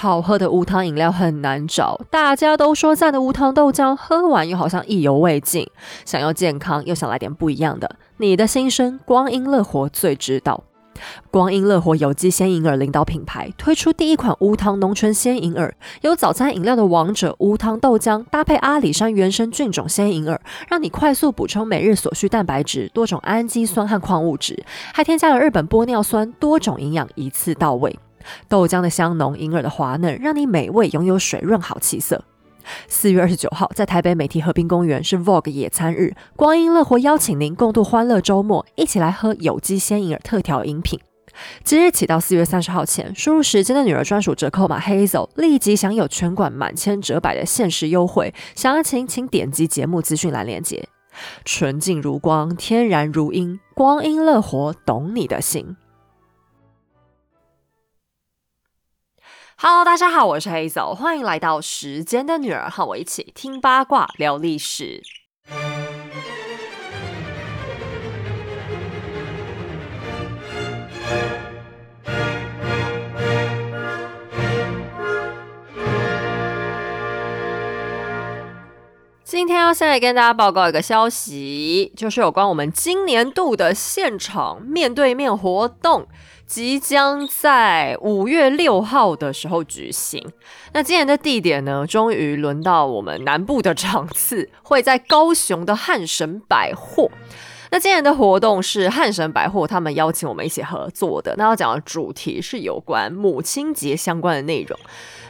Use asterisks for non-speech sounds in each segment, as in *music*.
好喝的无糖饮料很难找，大家都说赞的无糖豆浆，喝完又好像意犹未尽。想要健康又想来点不一样的，你的心声光阴乐活最知道。光阴乐活有机鲜银耳领导品牌推出第一款无糖浓醇鲜银耳，有早餐饮料的王者无糖豆浆，搭配阿里山原生菌种鲜银耳，让你快速补充每日所需蛋白质、多种氨基酸和矿物质，还添加了日本玻尿酸，多种营养一次到位。豆浆的香浓，银耳的滑嫩，让你美味拥有水润好气色。四月二十九号，在台北美堤河滨公园是 Vogue 野餐日，光阴乐活邀请您共度欢乐周末，一起来喝有机鲜银耳特调饮品。即日起到四月三十号前，输入时间的女儿专属折扣码 Hazel，立即享有全馆满千折百的限时优惠。详情请点击节目资讯栏链接。纯净如光，天然如音，光阴乐活懂你的心。Hello，大家好，我是黑走，欢迎来到时间的女儿，和我一起听八卦聊历史。今天要先来跟大家报告一个消息，就是有关我们今年度的现场面对面活动。即将在五月六号的时候举行。那今年的地点呢？终于轮到我们南部的场次，会在高雄的汉神百货。那今年的活动是汉神百货他们邀请我们一起合作的。那要讲的主题是有关母亲节相关的内容。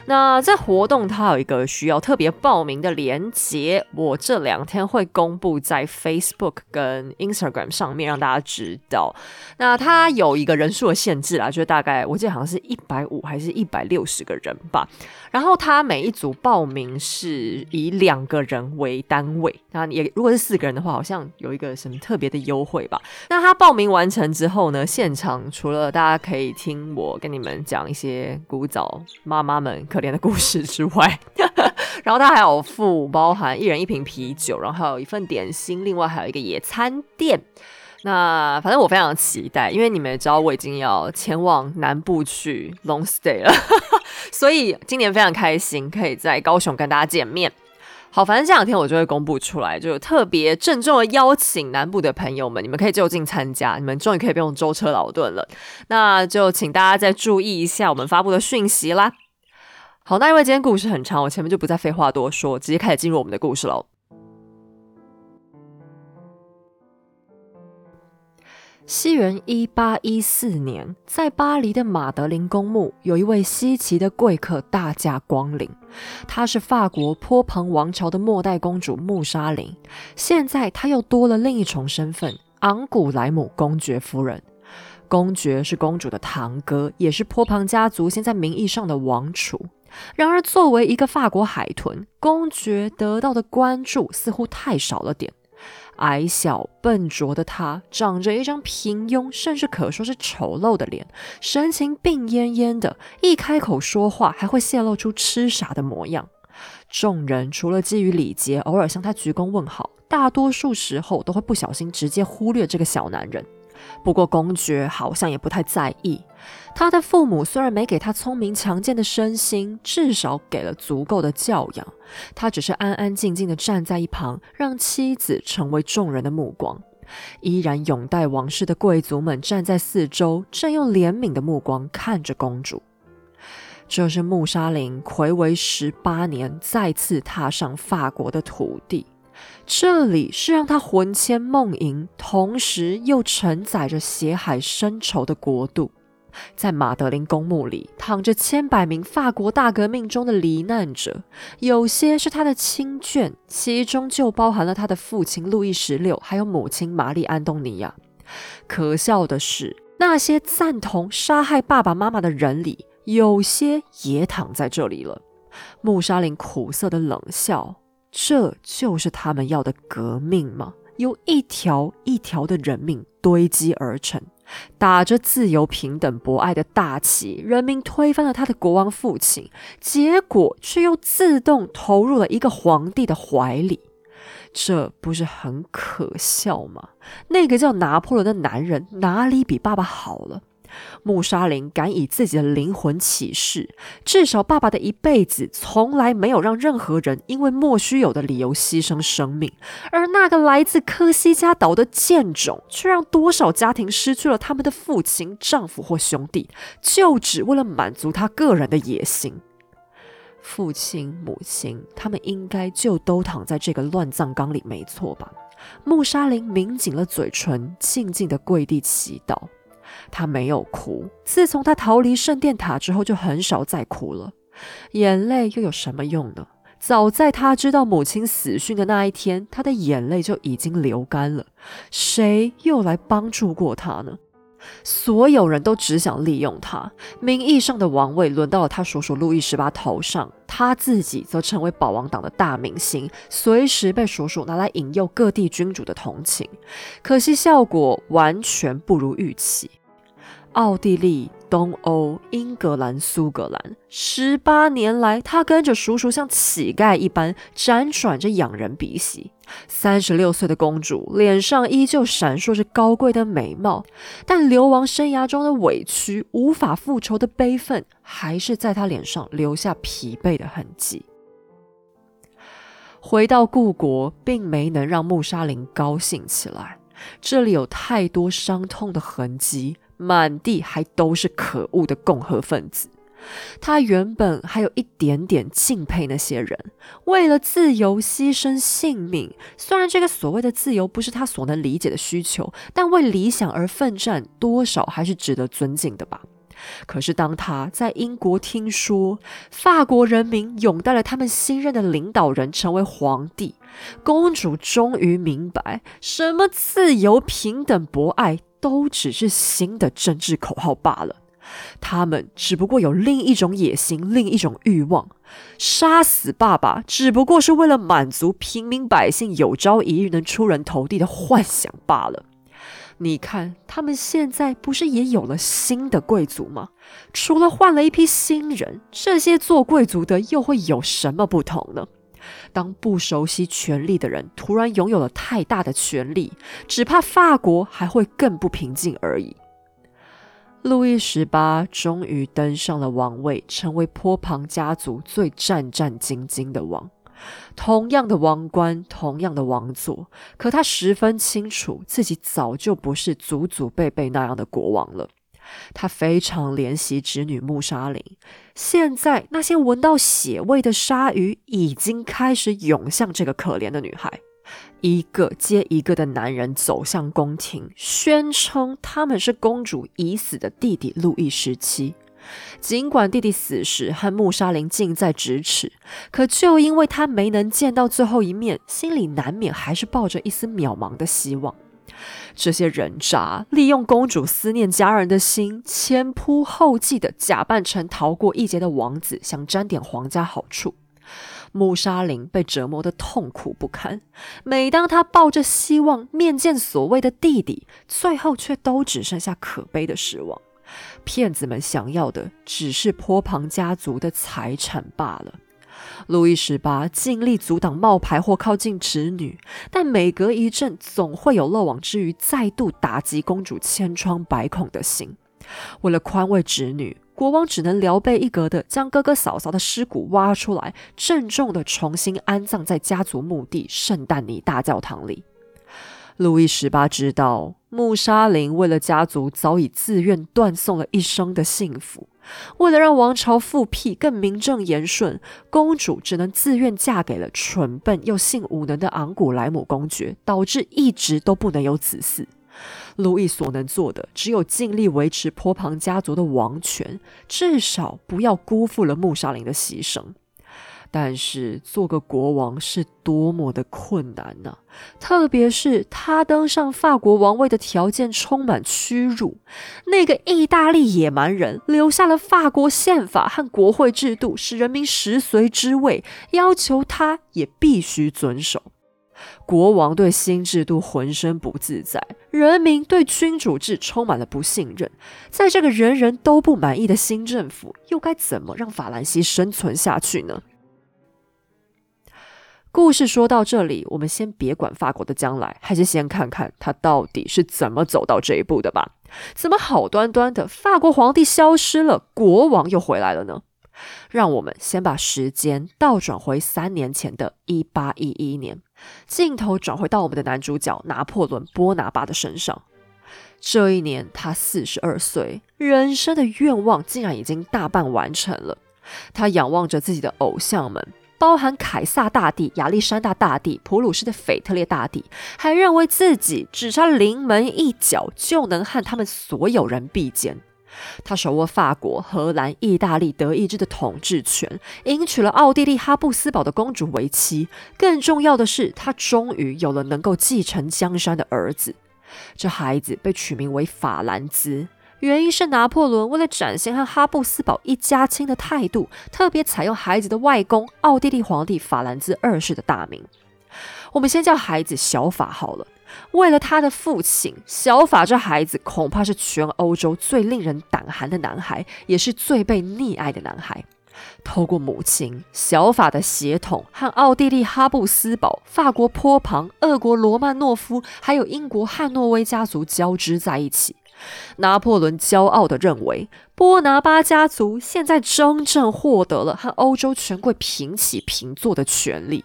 那在活动，它有一个需要特别报名的连接，我这两天会公布在 Facebook 跟 Instagram 上面，让大家知道。那它有一个人数的限制啦，就大概我记得好像是一百五还是一百六十个人吧。然后它每一组报名是以两个人为单位，那也如果是四个人的话，好像有一个什么特别的优惠吧。那他报名完成之后呢，现场除了大家可以听我跟你们讲一些古早妈妈们可怜的故事之外，*laughs* 然后他还有附包含一人一瓶啤酒，然后还有一份点心，另外还有一个野餐垫。那反正我非常期待，因为你们也知道我已经要前往南部去 long stay 了，*laughs* 所以今年非常开心可以在高雄跟大家见面。好，反正这两天我就会公布出来，就特别郑重的邀请南部的朋友们，你们可以就近参加，你们终于可以不用舟车劳顿了。那就请大家再注意一下我们发布的讯息啦。好，那因为今天故事很长，我前面就不再废话多说，直接开始进入我们的故事喽。西元一八一四年，在巴黎的马德林公墓，有一位稀奇的贵客大驾光临。她是法国波旁王朝的末代公主穆莎琳。现在，她又多了另一重身份——昂古莱姆公爵夫人。公爵是公主的堂哥，也是波旁家族现在名义上的王储。然而，作为一个法国海豚，公爵得到的关注似乎太少了点。矮小笨拙的他，长着一张平庸，甚至可说是丑陋的脸，神情病恹恹的，一开口说话还会泄露出痴傻的模样。众人除了基于礼节偶尔向他鞠躬问好，大多数时候都会不小心直接忽略这个小男人。不过公爵好像也不太在意。他的父母虽然没给他聪明强健的身心，至少给了足够的教养。他只是安安静静的站在一旁，让妻子成为众人的目光。依然拥戴王室的贵族们站在四周，正用怜悯的目光看着公主。这是穆沙林魁违十八年再次踏上法国的土地。这里是让他魂牵梦萦，同时又承载着血海深仇的国度。在马德林公墓里，躺着千百名法国大革命中的罹难者，有些是他的亲眷，其中就包含了他的父亲路易十六，还有母亲玛丽安东尼娅。可笑的是，那些赞同杀害爸爸妈妈的人里，有些也躺在这里了。穆莎琳苦涩的冷笑。这就是他们要的革命吗？由一条一条的人命堆积而成，打着自由、平等、博爱的大旗，人民推翻了他的国王父亲，结果却又自动投入了一个皇帝的怀里，这不是很可笑吗？那个叫拿破仑的男人哪里比爸爸好了？穆沙林敢以自己的灵魂起誓，至少爸爸的一辈子从来没有让任何人因为莫须有的理由牺牲生命，而那个来自科西嘉岛的贱种，却让多少家庭失去了他们的父亲、丈夫或兄弟，就只为了满足他个人的野心。父亲、母亲，他们应该就都躺在这个乱葬岗里，没错吧？穆沙林抿紧了嘴唇，静静的跪地祈祷。他没有哭，自从他逃离圣殿塔之后，就很少再哭了。眼泪又有什么用呢？早在他知道母亲死讯的那一天，他的眼泪就已经流干了。谁又来帮助过他呢？所有人都只想利用他，名义上的王位轮到了他叔叔路易十八头上，他自己则成为保王党的大明星，随时被叔叔拿来引诱各地君主的同情。可惜效果完全不如预期。奥地利、东欧、英格兰、苏格兰，十八年来，他跟着叔叔像乞丐一般辗转着仰人鼻息。三十六岁的公主脸上依旧闪烁着高贵的美貌，但流亡生涯中的委屈、无法复仇的悲愤，还是在她脸上留下疲惫的痕迹。回到故国，并没能让穆沙林高兴起来，这里有太多伤痛的痕迹。满地还都是可恶的共和分子。他原本还有一点点敬佩那些人，为了自由牺牲性命。虽然这个所谓的自由不是他所能理解的需求，但为理想而奋战，多少还是值得尊敬的吧。可是当他在英国听说法国人民拥戴了他们新任的领导人成为皇帝，公主终于明白什么自由、平等、博爱。都只是新的政治口号罢了，他们只不过有另一种野心，另一种欲望。杀死爸爸只不过是为了满足平民百姓有朝一日能出人头地的幻想罢了。你看，他们现在不是也有了新的贵族吗？除了换了一批新人，这些做贵族的又会有什么不同呢？当不熟悉权力的人突然拥有了太大的权力，只怕法国还会更不平静而已。路易十八终于登上了王位，成为波旁家族最战战兢兢的王。同样的王冠，同样的王座，可他十分清楚自己早就不是祖祖辈辈那样的国王了。他非常怜惜侄女穆莎琳。现在，那些闻到血味的鲨鱼已经开始涌向这个可怜的女孩。一个接一个的男人走向宫廷，宣称他们是公主已死的弟弟路易十七。尽管弟弟死时和穆莎琳近在咫尺，可就因为他没能见到最后一面，心里难免还是抱着一丝渺茫的希望。这些人渣利用公主思念家人的心，前仆后继的假扮成逃过一劫的王子，想沾点皇家好处。穆莎琳被折磨得痛苦不堪，每当她抱着希望面见所谓的弟弟，最后却都只剩下可悲的失望。骗子们想要的只是坡旁家族的财产罢了。路易十八尽力阻挡冒牌或靠近侄女，但每隔一阵，总会有漏网之鱼再度打击公主千疮百孔的心。为了宽慰侄女，国王只能聊备一格的将哥哥嫂嫂的尸骨挖出来，郑重的重新安葬在家族墓地圣诞尼大教堂里。路易十八知道，穆莎琳为了家族早已自愿断送了一生的幸福。为了让王朝复辟更名正言顺，公主只能自愿嫁给了蠢笨又性无能的昂古莱姆公爵，导致一直都不能有子嗣。路易所能做的，只有尽力维持坡旁家族的王权，至少不要辜负了穆莎琳的牺牲。但是做个国王是多么的困难呢？特别是他登上法国王位的条件充满屈辱。那个意大利野蛮人留下了法国宪法和国会制度，使人民食髓知味，要求他也必须遵守。国王对新制度浑身不自在，人民对君主制充满了不信任。在这个人人都不满意的新政府，又该怎么让法兰西生存下去呢？故事说到这里，我们先别管法国的将来，还是先看看他到底是怎么走到这一步的吧。怎么好端端的法国皇帝消失了，国王又回来了呢？让我们先把时间倒转回三年前的一八一一年，镜头转回到我们的男主角拿破仑·波拿巴的身上。这一年，他四十二岁，人生的愿望竟然已经大半完成了。他仰望着自己的偶像们。包含凯撒大帝、亚历山大大帝、普鲁士的腓特烈大帝，还认为自己只差临门一脚就能和他们所有人比肩。他手握法国、荷兰、意大利、德意志的统治权，迎娶了奥地利哈布斯堡的公主为妻。更重要的是，他终于有了能够继承江山的儿子。这孩子被取名为法兰兹。原因是拿破仑为了展现和哈布斯堡一家亲的态度，特别采用孩子的外公奥地利皇帝法兰兹二世的大名。我们先叫孩子小法好了。为了他的父亲，小法这孩子恐怕是全欧洲最令人胆寒的男孩，也是最被溺爱的男孩。透过母亲小法的血统和奥地利哈布斯堡、法国波旁、俄国罗曼诺夫，还有英国汉诺威家族交织在一起。拿破仑骄傲地认为，波拿巴家族现在真正获得了和欧洲权贵平起平坐的权利。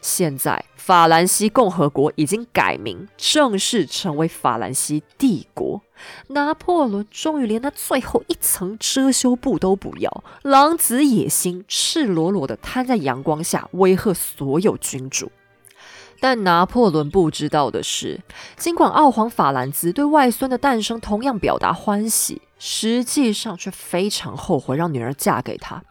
现在，法兰西共和国已经改名，正式成为法兰西帝国。拿破仑终于连那最后一层遮羞布都不要，狼子野心，赤裸裸地摊在阳光下，威吓所有君主。但拿破仑不知道的是，尽管奥皇法兰兹对外孙的诞生同样表达欢喜，实际上却非常后悔让女儿嫁给他。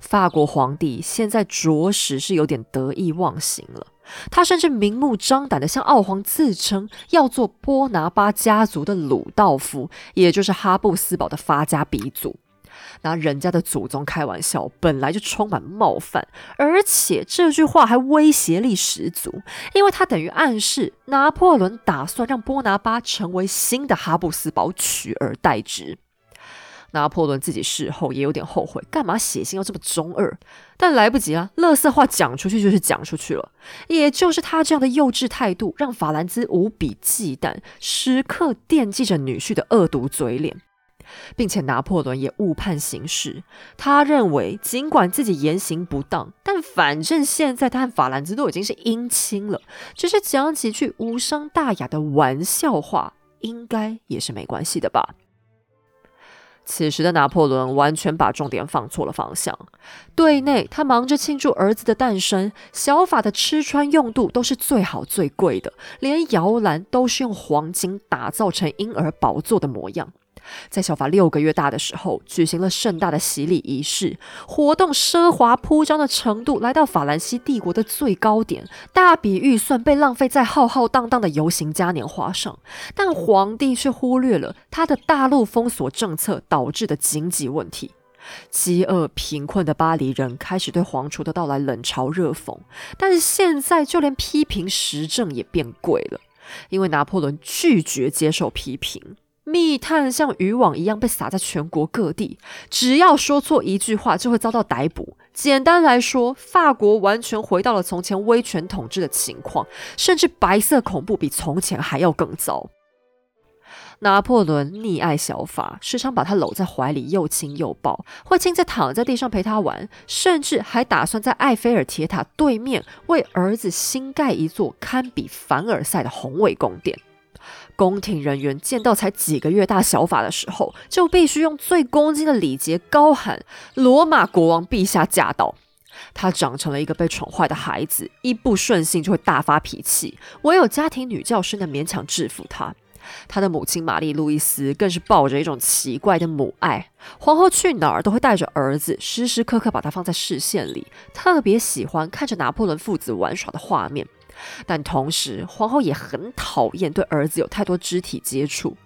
法国皇帝现在着实是有点得意忘形了，他甚至明目张胆地向奥皇自称要做波拿巴家族的鲁道夫，也就是哈布斯堡的发家鼻祖。拿人家的祖宗开玩笑，本来就充满冒犯，而且这句话还威胁力十足，因为他等于暗示拿破仑打算让波拿巴成为新的哈布斯堡，取而代之。拿破仑自己事后也有点后悔，干嘛写信要这么中二？但来不及了，乐色话讲出去就是讲出去了。也就是他这样的幼稚态度，让法兰兹无比忌惮，时刻惦记着女婿的恶毒嘴脸。并且拿破仑也误判形势，他认为尽管自己言行不当，但反正现在他和法兰兹都已经是姻亲了，只是讲几句无伤大雅的玩笑话，应该也是没关系的吧。此时的拿破仑完全把重点放错了方向，对内他忙着庆祝儿子的诞生，小法的吃穿用度都是最好最贵的，连摇篮都是用黄金打造成婴儿宝座的模样。在小法六个月大的时候，举行了盛大的洗礼仪式，活动奢华铺张的程度来到法兰西帝国的最高点，大笔预算被浪费在浩浩荡荡的游行嘉年华上，但皇帝却忽略了他的大陆封锁政策导致的经济问题，饥饿贫困的巴黎人开始对皇储的到来冷嘲热讽，但是现在就连批评时政也变贵了，因为拿破仑拒绝接受批评。密探像渔网一样被撒在全国各地，只要说错一句话就会遭到逮捕。简单来说，法国完全回到了从前威权统治的情况，甚至白色恐怖比从前还要更糟。拿破仑溺爱小法，时常把他搂在怀里又亲又抱，会亲自躺在地上陪他玩，甚至还打算在埃菲尔铁塔对面为儿子新盖一座堪比凡尔赛的宏伟宫殿。宫廷人员见到才几个月大小法的时候，就必须用最恭敬的礼节高喊“罗马国王陛下驾到”。他长成了一个被宠坏的孩子，一不顺心就会大发脾气，唯有家庭女教师能勉强制服他。他的母亲玛丽路易斯更是抱着一种奇怪的母爱，皇后去哪儿都会带着儿子，时时刻刻把他放在视线里，特别喜欢看着拿破仑父子玩耍的画面。但同时，皇后也很讨厌对儿子有太多肢体接触。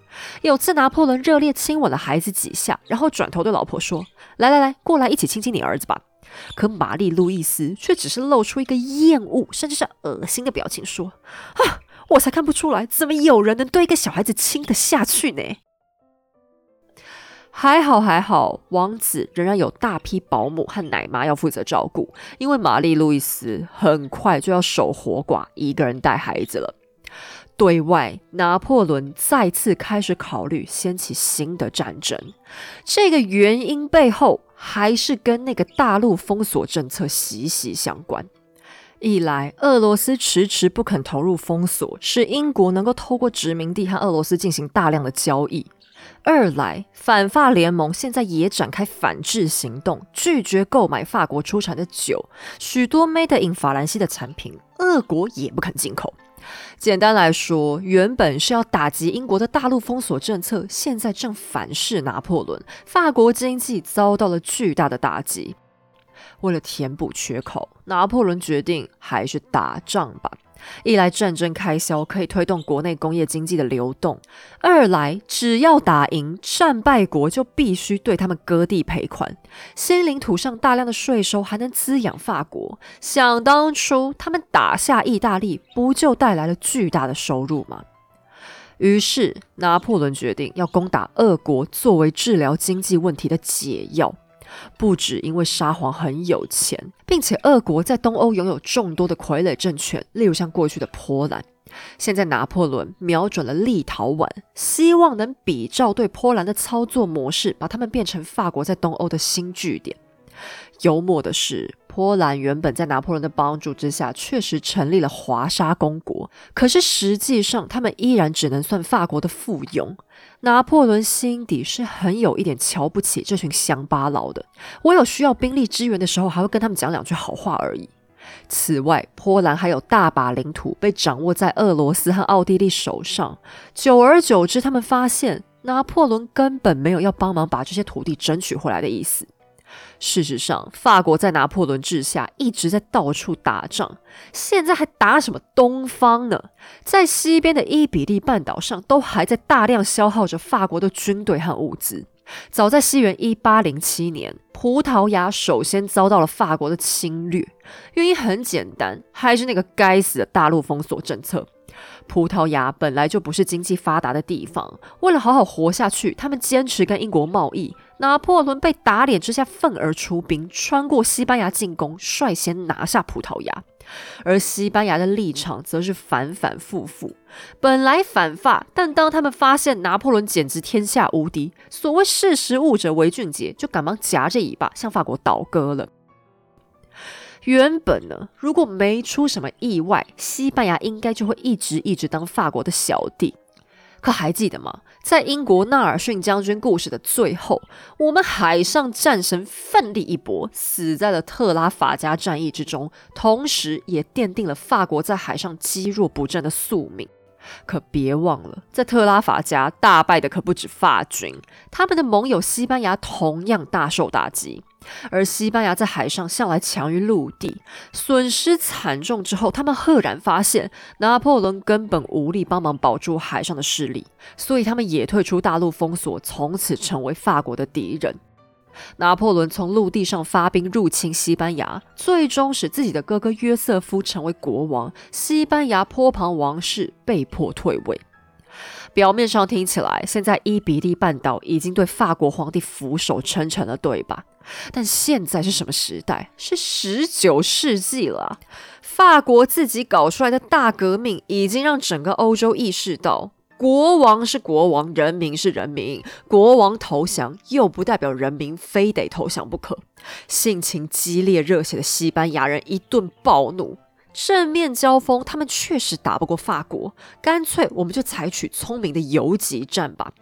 有次，拿破仑热烈亲吻了孩子几下，然后转头对老婆说：“来来来，过来一起亲亲你儿子吧。”可玛丽路易斯却只是露出一个厌恶甚至是恶心的表情，说：“啊，我才看不出来，怎么有人能对一个小孩子亲得下去呢？”还好还好，王子仍然有大批保姆和奶妈要负责照顾，因为玛丽路易斯很快就要守活寡，一个人带孩子了。对外，拿破仑再次开始考虑掀起新的战争。这个原因背后，还是跟那个大陆封锁政策息息相关。一来，俄罗斯迟迟不肯投入封锁，使英国能够透过殖民地和俄罗斯进行大量的交易；二来，反法联盟现在也展开反制行动，拒绝购买法国出产的酒，许多 Made in 法兰西的产品，俄国也不肯进口。简单来说，原本是要打击英国的大陆封锁政策，现在正反噬拿破仑，法国经济遭到了巨大的打击。为了填补缺口，拿破仑决定还是打仗吧。一来战争开销可以推动国内工业经济的流动；二来只要打赢，战败国就必须对他们割地赔款，新领土上大量的税收还能滋养法国。想当初他们打下意大利，不就带来了巨大的收入吗？于是拿破仑决定要攻打俄国，作为治疗经济问题的解药。不止因为沙皇很有钱，并且俄国在东欧拥有众多的傀儡政权，例如像过去的波兰。现在拿破仑瞄准了立陶宛，希望能比照对波兰的操作模式，把他们变成法国在东欧的新据点。幽默的是，波兰原本在拿破仑的帮助之下，确实成立了华沙公国，可是实际上他们依然只能算法国的附庸。拿破仑心底是很有一点瞧不起这群乡巴佬的。我有需要兵力支援的时候，还会跟他们讲两句好话而已。此外，波兰还有大把领土被掌握在俄罗斯和奥地利手上。久而久之，他们发现拿破仑根本没有要帮忙把这些土地争取回来的意思。事实上，法国在拿破仑治下一直在到处打仗，现在还打什么东方呢？在西边的伊比利半岛上，都还在大量消耗着法国的军队和物资。早在西元一八零七年，葡萄牙首先遭到了法国的侵略，原因很简单，还是那个该死的大陆封锁政策。葡萄牙本来就不是经济发达的地方，为了好好活下去，他们坚持跟英国贸易。拿破仑被打脸之下，愤而出兵，穿过西班牙进攻，率先拿下葡萄牙。而西班牙的立场则是反反复复，本来反法，但当他们发现拿破仑简直天下无敌，所谓识时务者为俊杰，就赶忙夹着尾巴向法国倒戈了。原本呢，如果没出什么意外，西班牙应该就会一直一直当法国的小弟。可还记得吗？在英国纳尔逊将军故事的最后，我们海上战神奋力一搏，死在了特拉法加战役之中，同时也奠定了法国在海上积弱不振的宿命。可别忘了，在特拉法加大败的可不止法军，他们的盟友西班牙同样大受打击。而西班牙在海上向来强于陆地，损失惨重之后，他们赫然发现拿破仑根本无力帮忙保住海上的势力，所以他们也退出大陆封锁，从此成为法国的敌人。拿破仑从陆地上发兵入侵西班牙，最终使自己的哥哥约瑟夫成为国王，西班牙波旁王室被迫退位。表面上听起来，现在伊比利半岛已经对法国皇帝俯首称臣了，对吧？但现在是什么时代？是十九世纪了。法国自己搞出来的大革命，已经让整个欧洲意识到，国王是国王，人民是人民。国王投降，又不代表人民非得投降不可。性情激烈热血的西班牙人一顿暴怒，正面交锋，他们确实打不过法国，干脆我们就采取聪明的游击战吧。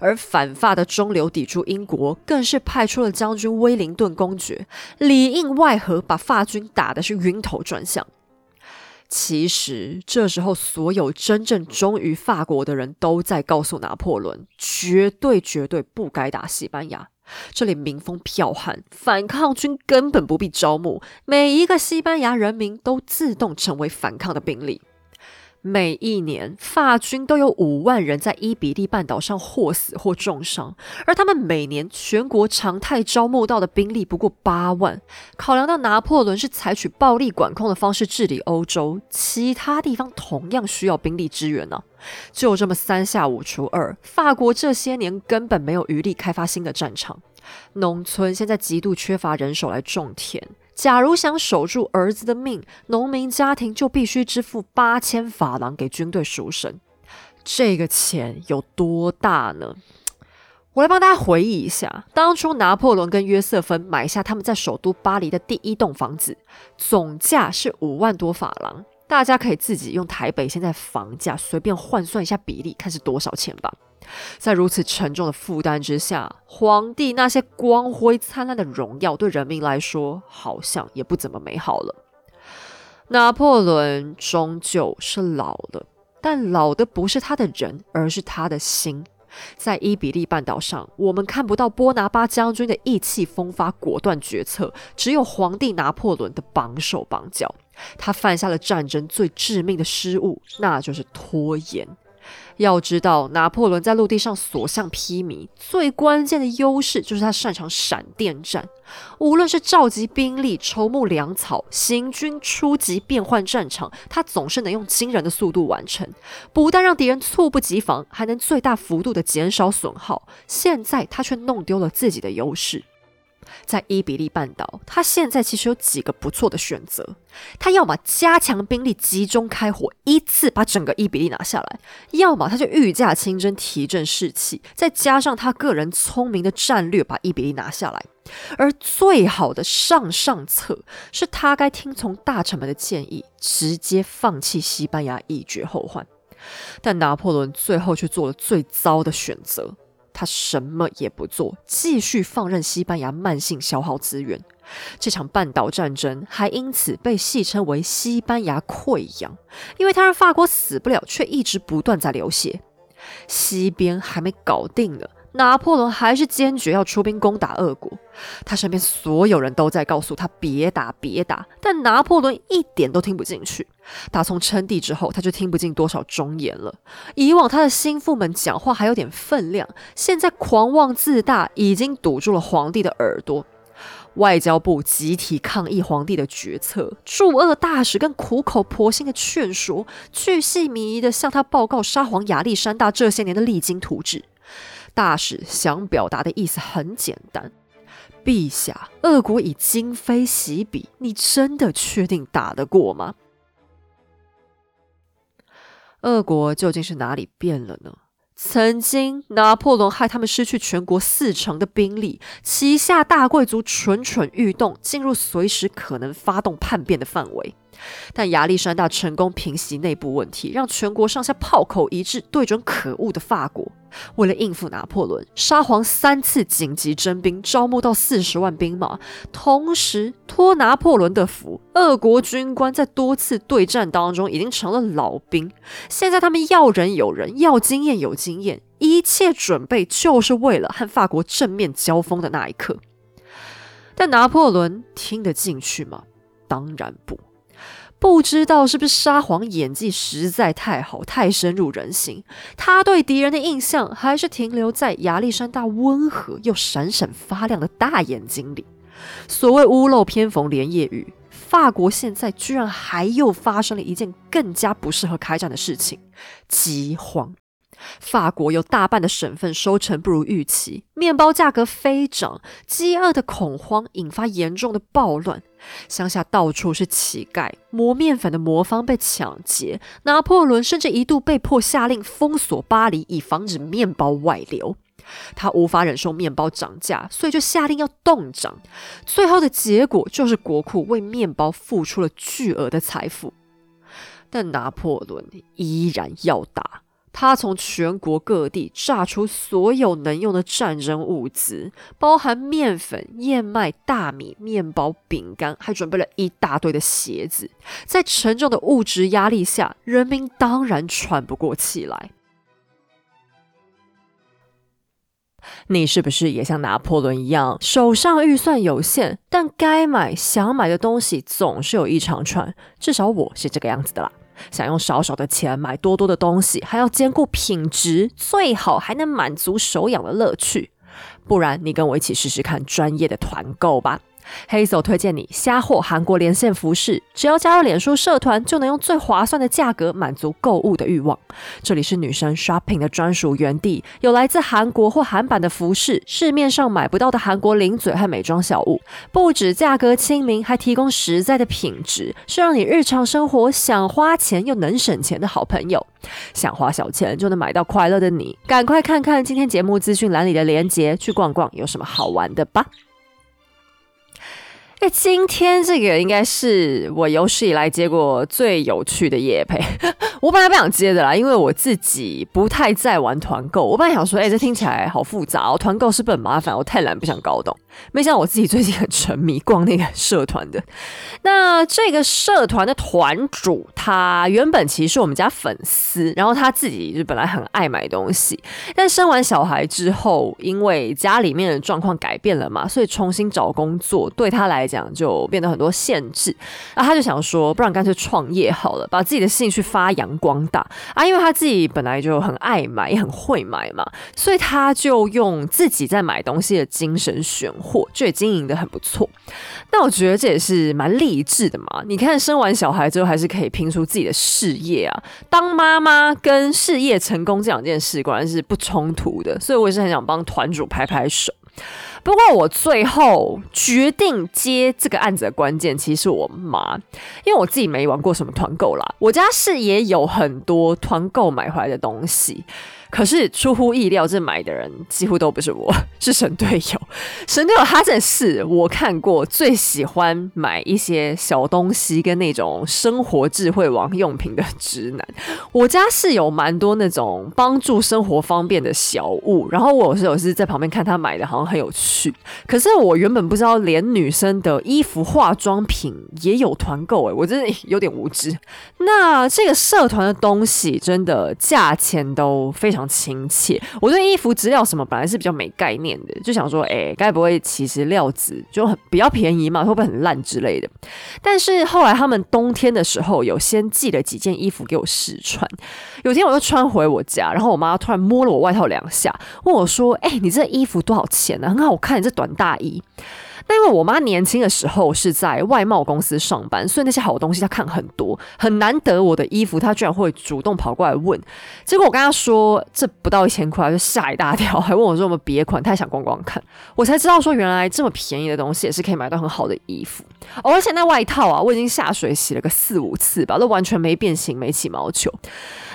而反法的中流砥柱英国，更是派出了将军威灵顿公爵，里应外合，把法军打的是晕头转向。其实这时候，所有真正忠于法国的人都在告诉拿破仑，绝对绝对不该打西班牙。这里民风剽悍，反抗军根本不必招募，每一个西班牙人民都自动成为反抗的兵力。每一年，法军都有五万人在伊比利半岛上或死或重伤，而他们每年全国常态招募到的兵力不过八万。考量到拿破仑是采取暴力管控的方式治理欧洲，其他地方同样需要兵力支援呢。就这么三下五除二，法国这些年根本没有余力开发新的战场。农村现在极度缺乏人手来种田。假如想守住儿子的命，农民家庭就必须支付八千法郎给军队赎身。这个钱有多大呢？我来帮大家回忆一下，当初拿破仑跟约瑟芬买下他们在首都巴黎的第一栋房子，总价是五万多法郎。大家可以自己用台北现在房价随便换算一下比例，看是多少钱吧。在如此沉重的负担之下，皇帝那些光辉灿烂的荣耀，对人民来说好像也不怎么美好了。拿破仑终究是老了，但老的不是他的人，而是他的心。在伊比利半岛上，我们看不到波拿巴将军的意气风发、果断决策，只有皇帝拿破仑的绑手绑脚。他犯下了战争最致命的失误，那就是拖延。要知道，拿破仑在陆地上所向披靡，最关键的优势就是他擅长闪电战。无论是召集兵力、筹募粮草、行军出击、变换战场，他总是能用惊人的速度完成。不但让敌人猝不及防，还能最大幅度的减少损耗。现在他却弄丢了自己的优势。在伊比利半岛，他现在其实有几个不错的选择。他要么加强兵力，集中开火，一次把整个伊比利拿下来；要么他就御驾亲征，提振士气，再加上他个人聪明的战略，把伊比利拿下来。而最好的上上策，是他该听从大臣们的建议，直接放弃西班牙，以绝后患。但拿破仑最后却做了最糟的选择。他什么也不做，继续放任西班牙慢性消耗资源。这场半岛战争还因此被戏称为“西班牙溃疡”，因为他让法国死不了，却一直不断在流血。西边还没搞定呢。拿破仑还是坚决要出兵攻打俄国，他身边所有人都在告诉他别打别打，但拿破仑一点都听不进去。打从称帝之后，他就听不进多少忠言了。以往他的心腹们讲话还有点分量，现在狂妄自大，已经堵住了皇帝的耳朵。外交部集体抗议皇帝的决策，驻俄大使更苦口婆心的劝说，巨细靡遗的向他报告沙皇亚历山大这些年的励精图治。大使想表达的意思很简单：陛下，俄国已今非昔比，你真的确定打得过吗？俄国究竟是哪里变了呢？曾经拿破仑害他们失去全国四成的兵力，旗下大贵族蠢蠢欲动，进入随时可能发动叛变的范围。但亚历山大成功平息内部问题，让全国上下炮口一致，对准可恶的法国。为了应付拿破仑，沙皇三次紧急征兵，招募到四十万兵马，同时托拿破仑的福，俄国军官在多次对战当中已经成了老兵。现在他们要人有人，要经验有经验，一切准备就是为了和法国正面交锋的那一刻。但拿破仑听得进去吗？当然不。不知道是不是沙皇演技实在太好，太深入人心。他对敌人的印象还是停留在亚历山大温和又闪闪发亮的大眼睛里。所谓屋漏偏逢连夜雨，法国现在居然还又发生了一件更加不适合开战的事情——饥荒。法国有大半的省份收成不如预期，面包价格飞涨，饥饿的恐慌引发严重的暴乱，乡下到处是乞丐，磨面粉的磨坊被抢劫，拿破仑甚至一度被迫下令封锁巴黎，以防止面包外流。他无法忍受面包涨价，所以就下令要冻涨。最后的结果就是国库为面包付出了巨额的财富，但拿破仑依然要打。他从全国各地榨出所有能用的战争物资，包含面粉、燕麦、大米、面包、饼干，还准备了一大堆的鞋子。在沉重的物质压力下，人民当然喘不过气来。你是不是也像拿破仑一样，手上预算有限，但该买、想买的东西总是有一长串？至少我是这个样子的啦。想用少少的钱买多多的东西，还要兼顾品质，最好还能满足手痒的乐趣。不然，你跟我一起试试看专业的团购吧。黑手推荐你虾货韩国连线服饰，只要加入脸书社团，就能用最划算的价格满足购物的欲望。这里是女生 shopping 的专属园地，有来自韩国或韩版的服饰，市面上买不到的韩国零嘴和美妆小物，不止价格亲民，还提供实在的品质，是让你日常生活想花钱又能省钱的好朋友。想花小钱就能买到快乐的你，赶快看看今天节目资讯栏里的链接，去逛逛有什么好玩的吧。今天这个应该是我有史以来接过最有趣的夜配。我本来不想接的啦，因为我自己不太在玩团购。我本来想说，哎，这听起来好复杂哦，团购是不是很麻烦？我太懒，不想搞懂。没想到我自己最近很沉迷逛那个社团的。那这个社团的团主，他原本其实是我们家粉丝，然后他自己就本来很爱买东西，但生完小孩之后，因为家里面的状况改变了嘛，所以重新找工作对他来讲就变得很多限制。那他就想说，不然干脆创业好了，把自己的兴趣发扬光大啊！因为他自己本来就很爱买，也很会买嘛，所以他就用自己在买东西的精神选。货就也经营的很不错，那我觉得这也是蛮励志的嘛。你看，生完小孩之后还是可以拼出自己的事业啊。当妈妈跟事业成功这两件事果然是不冲突的，所以我也是很想帮团主拍拍手。不过我最后决定接这个案子的关键，其实是我妈，因为我自己没玩过什么团购啦。我家是也有很多团购买回来的东西。可是出乎意料，这买的人几乎都不是我，是神队友。*laughs* 神队友他真是我看过最喜欢买一些小东西跟那种生活智慧网用品的直男。我家是有蛮多那种帮助生活方便的小物，然后我有时候是在旁边看他买的，好像很有趣。可是我原本不知道，连女生的衣服、化妆品也有团购，哎，我真的有点无知。那这个社团的东西真的价钱都非常。非常亲切。我对衣服质料什么本来是比较没概念的，就想说，哎，该不会其实料子就很比较便宜嘛，会不会很烂之类的？但是后来他们冬天的时候有先寄了几件衣服给我试穿。有天我就穿回我家，然后我妈突然摸了我外套两下，问我说：“哎，你这衣服多少钱呢？很好看，你这短大衣。”那因为我妈年轻的时候是在外贸公司上班，所以那些好东西她看很多，很难得我的衣服，她居然会主动跑过来问。结果我跟她说这不到一千块，就吓一大跳，还问我说有没有别款，她想逛逛看。我才知道说原来这么便宜的东西也是可以买到很好的衣服。而且那外套啊，我已经下水洗了个四五次吧，都完全没变形，没起毛球。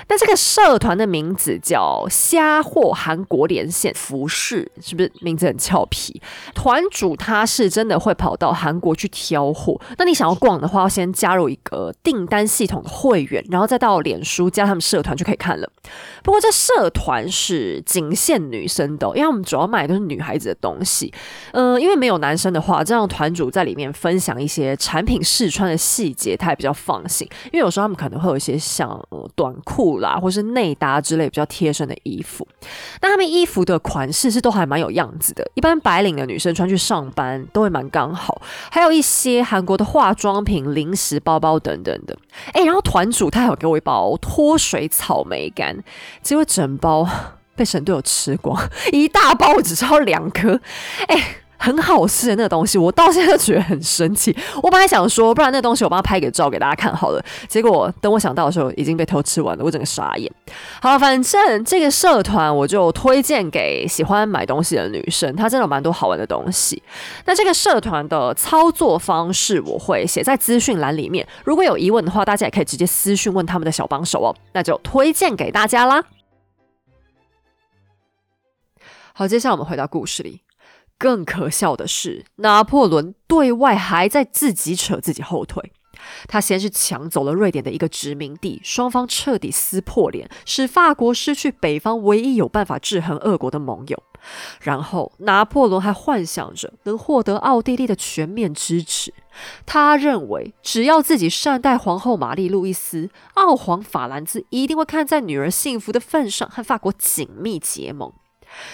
那这个社团的名字叫虾货韩国连线服饰，是不是名字很俏皮？团主他是真的会跑到韩国去挑货。那你想要逛的话，要先加入一个订单系统的会员，然后再到脸书加他们社团就可以看了。不过这社团是仅限女生的，因为我们主要买的都是女孩子的东西。嗯，因为没有男生的话，这样团主在里面分享讲一些产品试穿的细节，他也比较放心。因为有时候他们可能会有一些像短裤。啦，或是内搭之类比较贴身的衣服，那他们衣服的款式是都还蛮有样子的，一般白领的女生穿去上班都会蛮刚好。还有一些韩国的化妆品、零食、包包等等的。哎，然后团主他还有给我一包脱水草莓干，结果整包 *laughs* 被神队友吃光，一大包我只吃到两颗。哎。很好吃的那个东西，我到现在都觉得很生气。*laughs* 我本来想说，不然那东西我帮他拍个照给大家看好了。结果等我想到的时候，已经被偷吃完了，我整个傻眼。好了，反正这个社团我就推荐给喜欢买东西的女生，它真的有蛮多好玩的东西。那这个社团的操作方式我会写在资讯栏里面，如果有疑问的话，大家也可以直接私讯问他们的小帮手哦。那就推荐给大家啦。好，接下来我们回到故事里。更可笑的是，拿破仑对外还在自己扯自己后腿。他先是抢走了瑞典的一个殖民地，双方彻底撕破脸，使法国失去北方唯一有办法制衡俄国的盟友。然后，拿破仑还幻想着能获得奥地利的全面支持。他认为，只要自己善待皇后玛丽路易斯，奥皇法兰兹一定会看在女儿幸福的份上，和法国紧密结盟。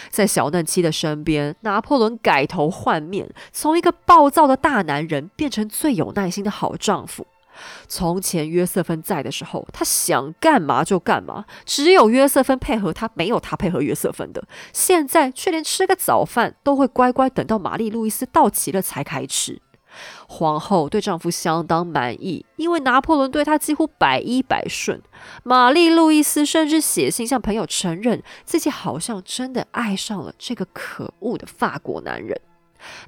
在小嫩妻的身边，拿破仑改头换面，从一个暴躁的大男人变成最有耐心的好丈夫。从前约瑟芬在的时候，他想干嘛就干嘛，只有约瑟芬配合他，没有他配合约瑟芬的。现在却连吃个早饭都会乖乖等到玛丽路易斯到齐了才开吃。皇后对丈夫相当满意，因为拿破仑对她几乎百依百顺。玛丽路易斯甚至写信向朋友承认自己好像真的爱上了这个可恶的法国男人。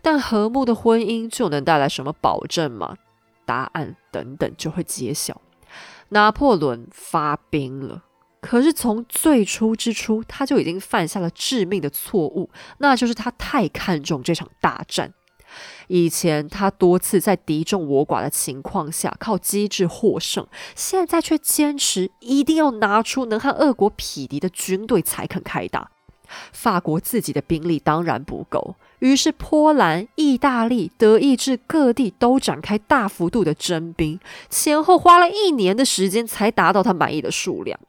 但和睦的婚姻就能带来什么保证吗？答案等等就会揭晓。拿破仑发兵了，可是从最初之初他就已经犯下了致命的错误，那就是他太看重这场大战。以前他多次在敌众我寡的情况下靠机智获胜，现在却坚持一定要拿出能和俄国匹敌的军队才肯开打。法国自己的兵力当然不够。于是，波兰、意大利、德意志各地都展开大幅度的征兵，前后花了一年的时间才达到他满意的数量。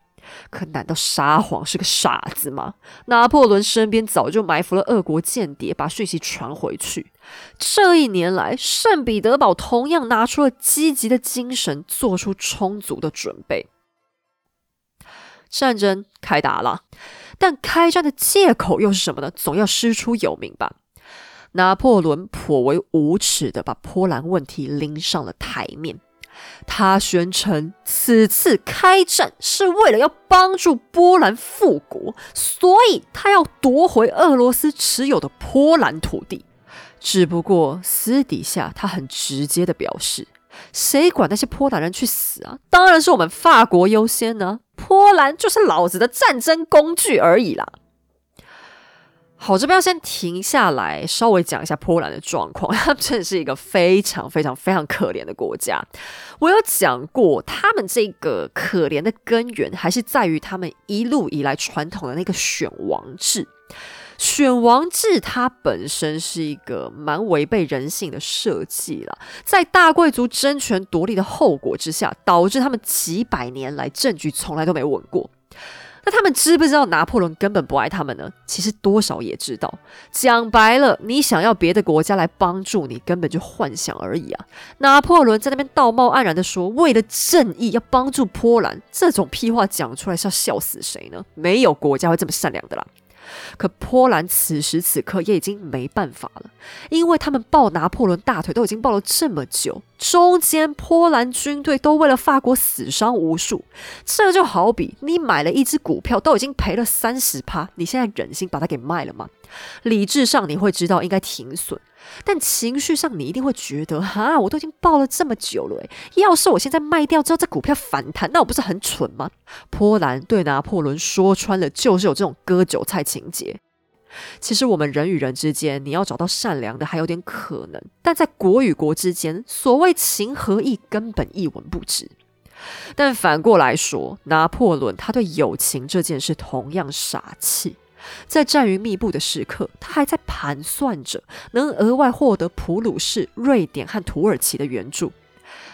可难道沙皇是个傻子吗？拿破仑身边早就埋伏了俄国间谍，把讯息传回去。这一年来，圣彼得堡同样拿出了积极的精神，做出充足的准备。战争开打了，但开战的借口又是什么呢？总要师出有名吧。拿破仑颇为无耻的把波兰问题拎上了台面，他宣称此次开战是为了要帮助波兰复国，所以他要夺回俄罗斯持有的波兰土地。只不过私底下他很直接的表示，谁管那些波兰人去死啊？当然是我们法国优先呢，波兰就是老子的战争工具而已啦。好，这边要先停下来，稍微讲一下波兰的状况。*laughs* 它真的是一个非常非常非常可怜的国家。我有讲过，他们这个可怜的根源还是在于他们一路以来传统的那个选王制。选王制它本身是一个蛮违背人性的设计了，在大贵族争权夺利的后果之下，导致他们几百年来政局从来都没稳过。他们知不知道拿破仑根本不爱他们呢？其实多少也知道。讲白了，你想要别的国家来帮助你，根本就幻想而已啊！拿破仑在那边道貌岸然的说，为了正义要帮助波兰，这种屁话讲出来是要笑死谁呢？没有国家会这么善良的啦。可波兰此时此刻也已经没办法了，因为他们抱拿破仑大腿都已经抱了这么久，中间波兰军队都为了法国死伤无数。这就好比你买了一只股票，都已经赔了三十趴，你现在忍心把它给卖了吗？理智上你会知道应该停损。但情绪上，你一定会觉得，哈，我都已经抱了这么久了，要是我现在卖掉之后，这股票反弹，那我不是很蠢吗？波兰对拿破仑说穿了，就是有这种割韭菜情节。其实我们人与人之间，你要找到善良的还有点可能，但在国与国之间，所谓情和义根本一文不值。但反过来说，拿破仑他对友情这件事同样傻气。在战云密布的时刻，他还在盘算着能额外获得普鲁士、瑞典和土耳其的援助。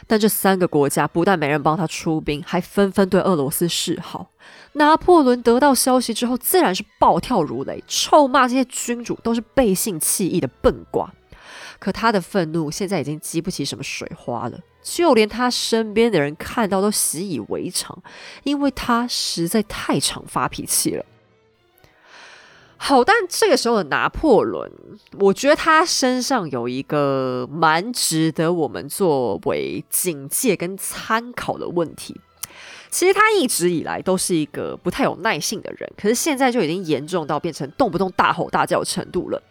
但这三个国家不但没人帮他出兵，还纷纷对俄罗斯示好。拿破仑得到消息之后，自然是暴跳如雷，臭骂这些君主都是背信弃义的笨瓜。可他的愤怒现在已经激不起什么水花了，就连他身边的人看到都习以为常，因为他实在太常发脾气了。好，但这个时候的拿破仑，我觉得他身上有一个蛮值得我们作为警戒跟参考的问题。其实他一直以来都是一个不太有耐性的人，可是现在就已经严重到变成动不动大吼大叫程度了。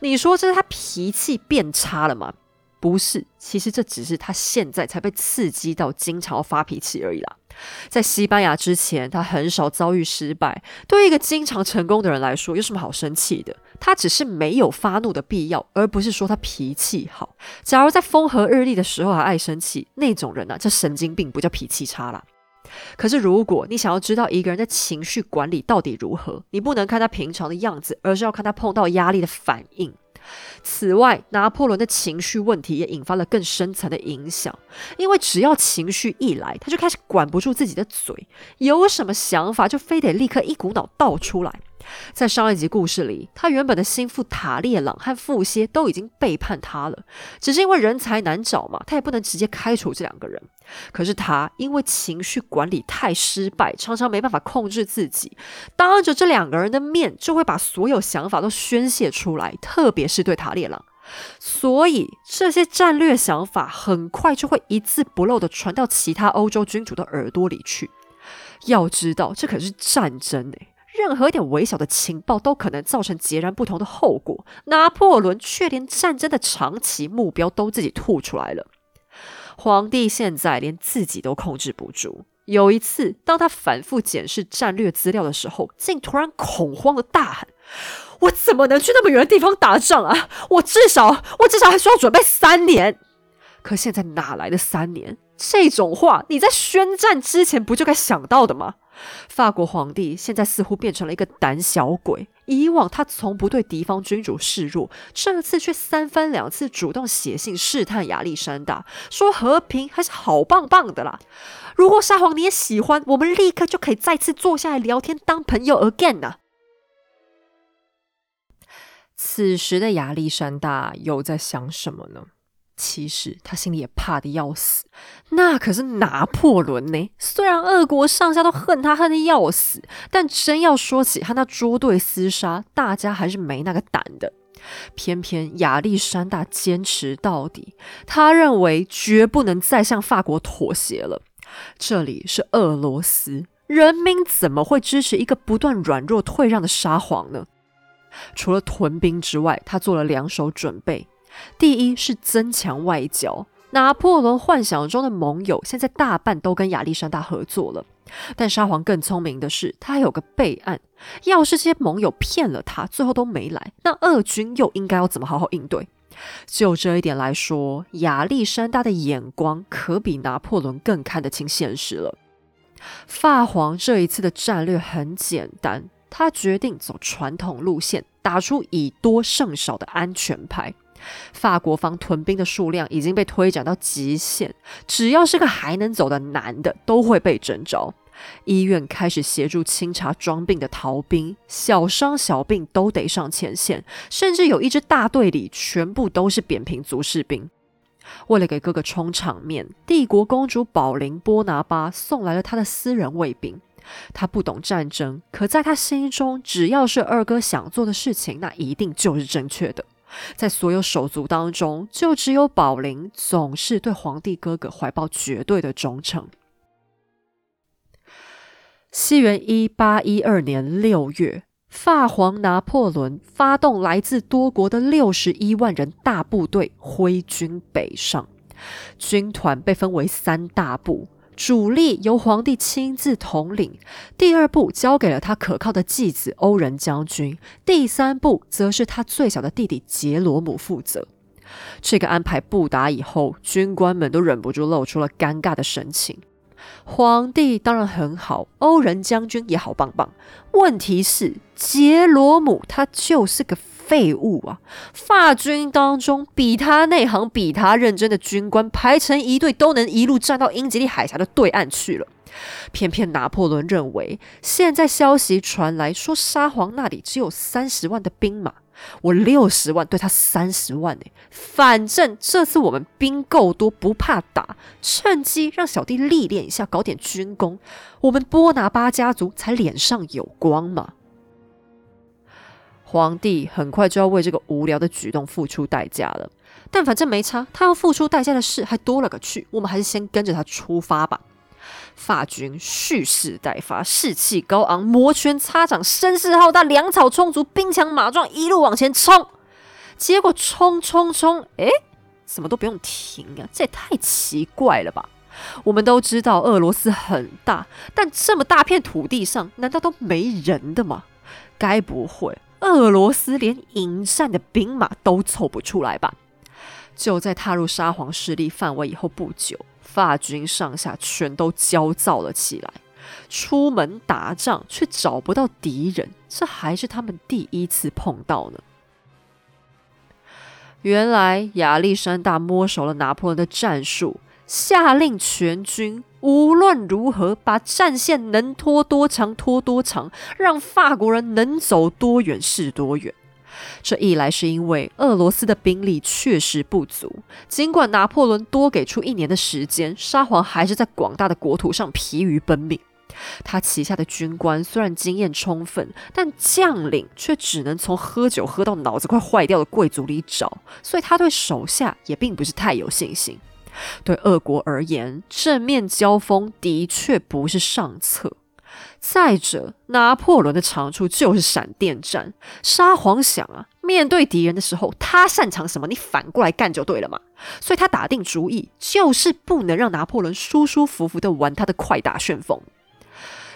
你说这是他脾气变差了吗？不是，其实这只是他现在才被刺激到经常发脾气而已啦。在西班牙之前，他很少遭遇失败。对一个经常成功的人来说，有什么好生气的？他只是没有发怒的必要，而不是说他脾气好。假如在风和日丽的时候还爱生气，那种人呢，叫神经病，不叫脾气差啦。可是，如果你想要知道一个人的情绪管理到底如何，你不能看他平常的样子，而是要看他碰到压力的反应。此外，拿破仑的情绪问题也引发了更深层的影响，因为只要情绪一来，他就开始管不住自己的嘴，有什么想法就非得立刻一股脑倒出来。在上一集故事里，他原本的心腹塔列朗和傅歇都已经背叛他了，只是因为人才难找嘛，他也不能直接开除这两个人。可是他因为情绪管理太失败，常常没办法控制自己，当着这两个人的面就会把所有想法都宣泄出来，特别是对塔列朗。所以这些战略想法很快就会一字不漏的传到其他欧洲君主的耳朵里去。要知道，这可是战争诶。任何一点微小的情报都可能造成截然不同的后果。拿破仑却连战争的长期目标都自己吐出来了。皇帝现在连自己都控制不住。有一次，当他反复检视战略资料的时候，竟突然恐慌的大喊：“我怎么能去那么远的地方打仗啊？我至少，我至少还需要准备三年。可现在哪来的三年？这种话，你在宣战之前不就该想到的吗？”法国皇帝现在似乎变成了一个胆小鬼。以往他从不对敌方君主示弱，这次却三番两次主动写信试探亚历山大，说和平还是好棒棒的啦。如果沙皇你也喜欢，我们立刻就可以再次坐下来聊天，当朋友 again 呢。此时的亚历山大又在想什么呢？其实他心里也怕的要死，那可是拿破仑呢。虽然俄国上下都恨他恨的要死，但真要说起他那捉对厮杀，大家还是没那个胆的。偏偏亚历山大坚持到底，他认为绝不能再向法国妥协了。这里是俄罗斯，人民怎么会支持一个不断软弱退让的沙皇呢？除了屯兵之外，他做了两手准备。第一是增强外交，拿破仑幻想中的盟友现在大半都跟亚历山大合作了。但沙皇更聪明的是，他还有个备案。要是这些盟友骗了他，最后都没来，那俄军又应该要怎么好好应对？就这一点来说，亚历山大的眼光可比拿破仑更看得清现实了。法皇这一次的战略很简单，他决定走传统路线，打出以多胜少的安全牌。法国方屯兵的数量已经被推展到极限，只要是个还能走的男的，都会被征召。医院开始协助清查装病的逃兵，小伤小病都得上前线，甚至有一支大队里全部都是扁平足士兵。为了给哥哥充场面，帝国公主宝琳波拿巴送来了他的私人卫兵。他不懂战争，可在他心中，只要是二哥想做的事情，那一定就是正确的。在所有手足当中，就只有宝林总是对皇帝哥哥怀抱绝对的忠诚。西元一八一二年六月，法皇拿破仑发动来自多国的六十一万人大部队挥军北上，军团被分为三大部。主力由皇帝亲自统领，第二步交给了他可靠的继子欧仁将军，第三步则是他最小的弟弟杰罗姆负责。这个安排布达以后，军官们都忍不住露出了尴尬的神情。皇帝当然很好，欧仁将军也好棒棒，问题是杰罗姆他就是个。废物啊！法军当中比他内行、比他认真的军官排成一队，都能一路站到英吉利海峡的对岸去了。偏偏拿破仑认为，现在消息传来说沙皇那里只有三十万的兵马，我六十万对他三十万呢。反正这次我们兵够多，不怕打，趁机让小弟历练一下，搞点军功，我们波拿巴家族才脸上有光嘛。皇帝很快就要为这个无聊的举动付出代价了，但反正没差，他要付出代价的事还多了个去，我们还是先跟着他出发吧。法军蓄势待发，士气高昂，摩拳擦掌，声势浩大，粮草充足，兵强马壮，一路往前冲。结果冲冲冲，哎，什么都不用停啊，这也太奇怪了吧？我们都知道俄罗斯很大，但这么大片土地上，难道都没人的吗？该不会？俄罗斯连迎战的兵马都凑不出来吧？就在踏入沙皇势力范围以后不久，法军上下全都焦躁了起来。出门打仗却找不到敌人，这还是他们第一次碰到呢。原来亚历山大摸熟了拿破仑的战术，下令全军无论如何把战线能拖多长拖多长，让法国人能走多远是多远。这一来是因为俄罗斯的兵力确实不足，尽管拿破仑多给出一年的时间，沙皇还是在广大的国土上疲于奔命。他旗下的军官虽然经验充分，但将领却只能从喝酒喝到脑子快坏掉的贵族里找，所以他对手下也并不是太有信心。对俄国而言，正面交锋的确不是上策。再者，拿破仑的长处就是闪电战。沙皇想啊，面对敌人的时候，他擅长什么，你反过来干就对了嘛。所以他打定主意，就是不能让拿破仑舒舒服服的玩他的快打旋风。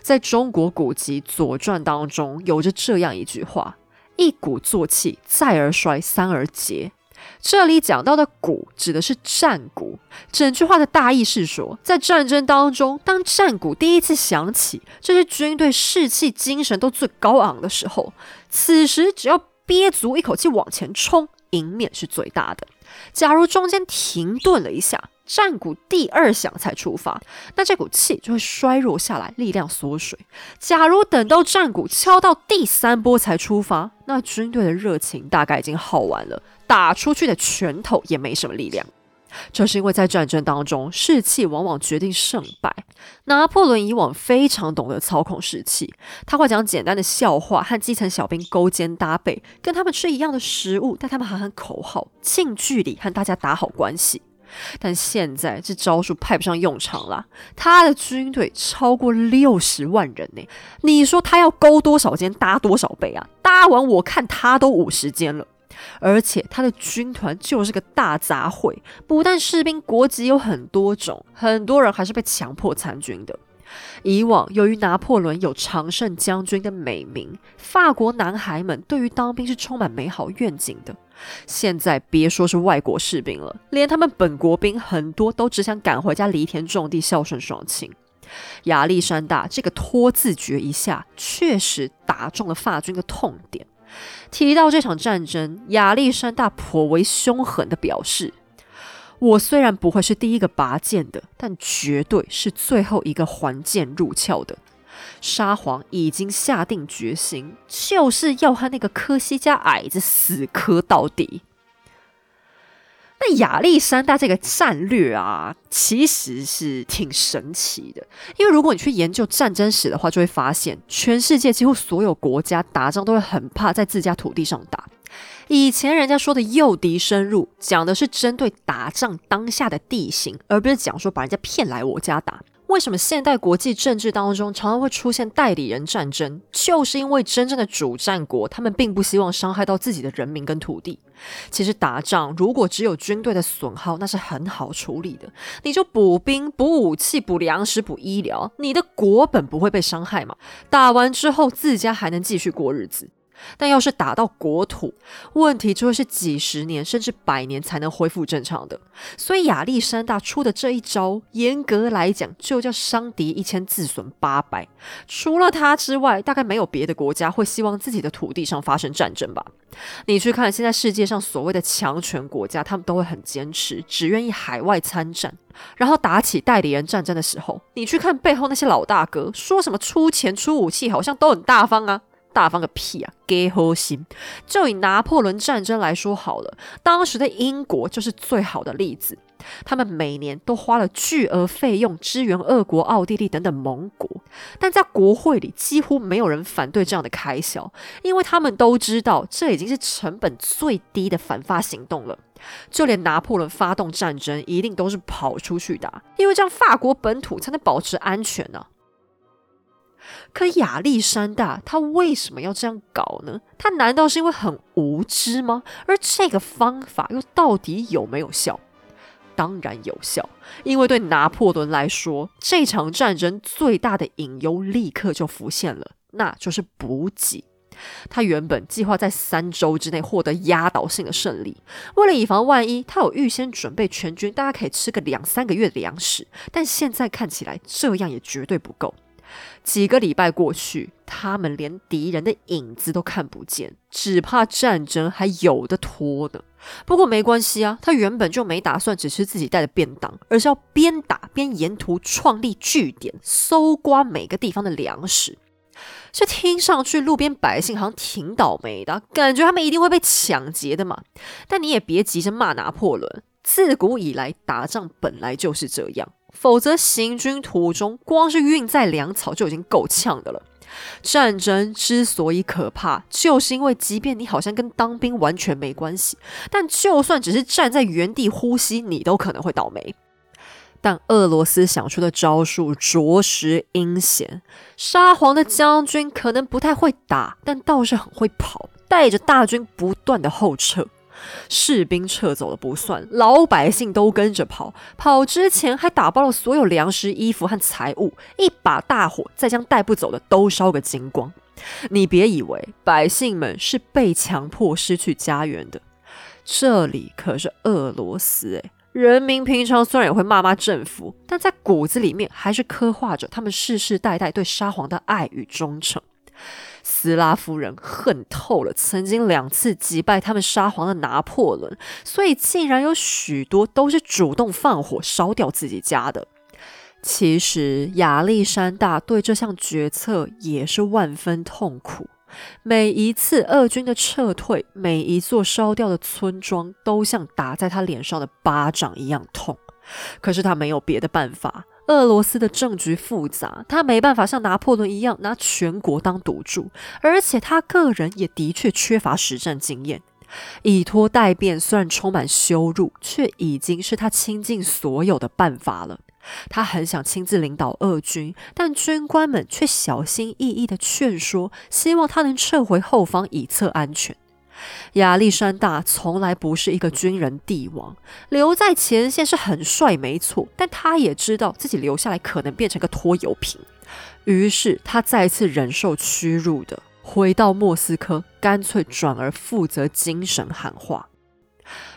在中国古籍《左传》当中，有着这样一句话：“一鼓作气，再而衰，三而竭。”这里讲到的“鼓”指的是战鼓。整句话的大意是说，在战争当中，当战鼓第一次响起，这些军队士气、精神都最高昂的时候，此时只要憋足一口气往前冲，赢面是最大的。假如中间停顿了一下，战鼓第二响才出发，那这股气就会衰弱下来，力量缩水。假如等到战鼓敲到第三波才出发，那军队的热情大概已经耗完了，打出去的拳头也没什么力量。这是因为在战争当中，士气往往决定胜败。拿破仑以往非常懂得操控士气，他会讲简单的笑话和基层小兵勾肩搭背，跟他们吃一样的食物，带他们喊喊口号，近距离和大家打好关系。但现在这招数派不上用场了。他的军队超过六十万人呢，你说他要勾多少间搭多少倍啊？搭完我看他都五十间了。而且他的军团就是个大杂烩，不但士兵国籍有很多种，很多人还是被强迫参军的。以往由于拿破仑有常胜将军的美名，法国男孩们对于当兵是充满美好愿景的。现在别说是外国士兵了，连他们本国兵很多都只想赶回家犁田种地，孝顺双亲。亚历山大这个拖字诀一下，确实打中了法军的痛点。提到这场战争，亚历山大颇为凶狠的表示。我虽然不会是第一个拔剑的，但绝对是最后一个还剑入鞘的。沙皇已经下定决心，就是要和那个科西嘉矮子死磕到底。那亚历山大这个战略啊，其实是挺神奇的，因为如果你去研究战争史的话，就会发现，全世界几乎所有国家打仗都会很怕在自家土地上打。以前人家说的诱敌深入，讲的是针对打仗当下的地形，而不是讲说把人家骗来我家打。为什么现代国际政治当中常常会出现代理人战争？就是因为真正的主战国，他们并不希望伤害到自己的人民跟土地。其实打仗如果只有军队的损耗，那是很好处理的，你就补兵、补武器、补粮食、补医疗，你的国本不会被伤害嘛？打完之后，自家还能继续过日子。但要是打到国土，问题就会是几十年甚至百年才能恢复正常的。所以亚历山大出的这一招，严格来讲就叫伤敌一千自损八百。除了他之外，大概没有别的国家会希望自己的土地上发生战争吧？你去看现在世界上所谓的强权国家，他们都会很坚持，只愿意海外参战。然后打起代理人战争的时候，你去看背后那些老大哥，说什么出钱出武器，好像都很大方啊。大方个屁啊！给核心，就以拿破仑战争来说好了，当时的英国就是最好的例子。他们每年都花了巨额费用支援俄国、奥地利等等盟国，但在国会里几乎没有人反对这样的开销，因为他们都知道这已经是成本最低的反发行动了。就连拿破仑发动战争，一定都是跑出去打，因为这样法国本土才能保持安全呢。可亚历山大他为什么要这样搞呢？他难道是因为很无知吗？而这个方法又到底有没有效？当然有效，因为对拿破仑来说，这场战争最大的隐忧立刻就浮现了，那就是补给。他原本计划在三周之内获得压倒性的胜利，为了以防万一，他有预先准备全军大家可以吃个两三个月的粮食，但现在看起来这样也绝对不够。几个礼拜过去，他们连敌人的影子都看不见，只怕战争还有的拖呢。不过没关系啊，他原本就没打算只吃自己带的便当，而是要边打边沿途创立据点，搜刮每个地方的粮食。这听上去路边百姓好像挺倒霉的，感觉他们一定会被抢劫的嘛。但你也别急着骂拿破仑，自古以来打仗本来就是这样。否则，行军途中光是运载粮草就已经够呛的了。战争之所以可怕，就是因为即便你好像跟当兵完全没关系，但就算只是站在原地呼吸，你都可能会倒霉。但俄罗斯想出的招数着实阴险。沙皇的将军可能不太会打，但倒是很会跑，带着大军不断的后撤。士兵撤走了不算，老百姓都跟着跑。跑之前还打包了所有粮食、衣服和财物，一把大火再将带不走的都烧个精光。你别以为百姓们是被强迫失去家园的，这里可是俄罗斯诶，人民平常虽然也会骂骂政府，但在骨子里面还是刻画着他们世世代代对沙皇的爱与忠诚。斯拉夫人恨透了曾经两次击败他们沙皇的拿破仑，所以竟然有许多都是主动放火烧掉自己家的。其实亚历山大对这项决策也是万分痛苦。每一次俄军的撤退，每一座烧掉的村庄，都像打在他脸上的巴掌一样痛。可是他没有别的办法。俄罗斯的政局复杂，他没办法像拿破仑一样拿全国当赌注，而且他个人也的确缺乏实战经验。以拖代变虽然充满羞辱，却已经是他倾尽所有的办法了。他很想亲自领导俄军，但军官们却小心翼翼的劝说，希望他能撤回后方以策安全。亚历山大从来不是一个军人帝王，留在前线是很帅，没错。但他也知道自己留下来可能变成个拖油瓶，于是他再次忍受屈辱的回到莫斯科，干脆转而负责精神喊话。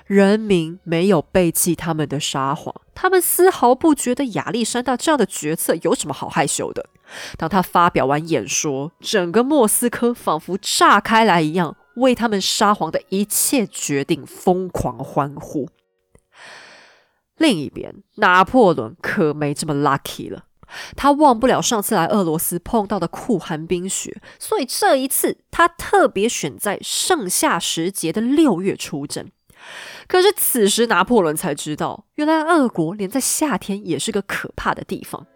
人民没有背弃他们的沙皇，他们丝毫不觉得亚历山大这样的决策有什么好害羞的。当他发表完演说，整个莫斯科仿佛炸开来一样。为他们沙皇的一切决定疯狂欢呼。另一边，拿破仑可没这么 lucky 了。他忘不了上次来俄罗斯碰到的酷寒冰雪，所以这一次他特别选在盛夏时节的六月出征。可是此时拿破仑才知道，原来俄国连在夏天也是个可怕的地方。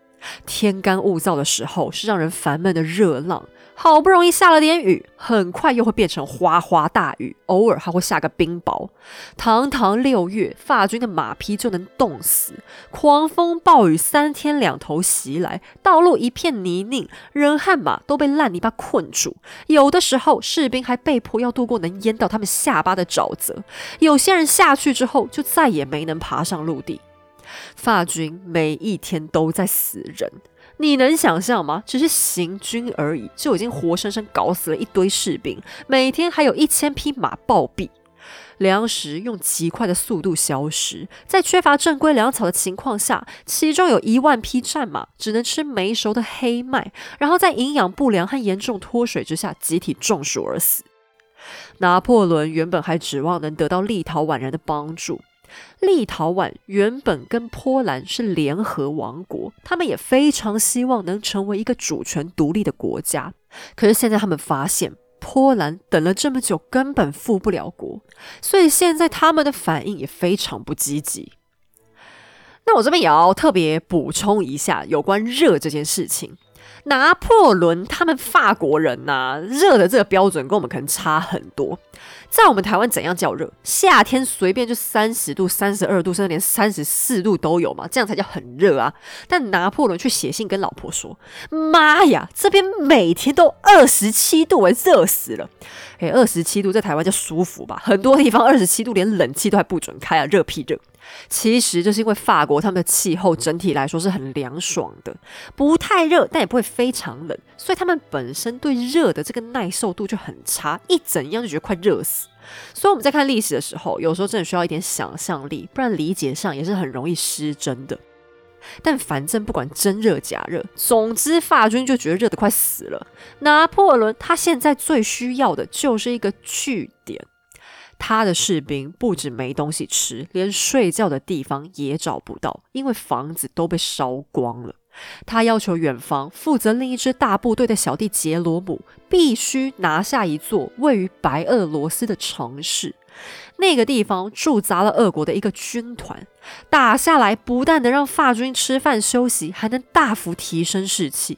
天干物燥的时候，是让人烦闷的热浪。好不容易下了点雨，很快又会变成哗哗大雨，偶尔还会下个冰雹。堂堂六月，法军的马匹就能冻死。狂风暴雨三天两头袭来，道路一片泥泞，人和马都被烂泥巴困住。有的时候，士兵还被迫要渡过能淹到他们下巴的沼泽。有些人下去之后，就再也没能爬上陆地。法军每一天都在死人。你能想象吗？只是行军而已，就已经活生生搞死了一堆士兵。每天还有一千匹马暴毙，粮食用极快的速度消失。在缺乏正规粮草的情况下，其中有一万匹战马只能吃没熟的黑麦，然后在营养不良和严重脱水之下集体中暑而死。拿破仑原本还指望能得到立陶宛人的帮助。立陶宛原本跟波兰是联合王国，他们也非常希望能成为一个主权独立的国家。可是现在他们发现，波兰等了这么久根本复不了国，所以现在他们的反应也非常不积极。那我这边也要特别补充一下有关热这件事情。拿破仑他们法国人呐，热的这个标准跟我们可能差很多。在我们台湾怎样叫热？夏天随便就三十度、三十二度，甚至连三十四度都有嘛，这样才叫很热啊。但拿破仑却写信跟老婆说：“妈呀，这边每天都二十七度，哎，热死了！哎，二十七度在台湾叫舒服吧？很多地方二十七度连冷气都还不准开啊，热屁热！其实就是因为法国他们的气候整体来说是很凉爽的，不太热，但也不会非常冷，所以他们本身对热的这个耐受度就很差，一怎样就觉得快热死。所以我们在看历史的时候，有时候真的需要一点想象力，不然理解上也是很容易失真的。但反正不管真热假热，总之法军就觉得热得快死了。拿破仑他现在最需要的就是一个据点。他的士兵不止没东西吃，连睡觉的地方也找不到，因为房子都被烧光了。他要求远方负责另一支大部队的小弟杰罗姆必须拿下一座位于白俄罗斯的城市。那个地方驻扎了俄国的一个军团，打下来不但能让法军吃饭休息，还能大幅提升士气。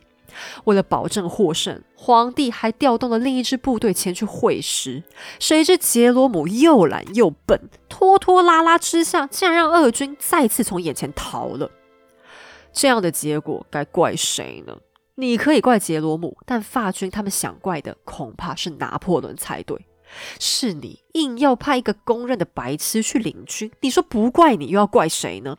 为了保证获胜，皇帝还调动了另一支部队前去会师。谁知杰罗姆又懒又笨，拖拖拉拉之下，竟然让俄军再次从眼前逃了。这样的结果该怪谁呢？你可以怪杰罗姆，但法军他们想怪的恐怕是拿破仑才对。是你硬要派一个公认的白痴去领军，你说不怪你，又要怪谁呢？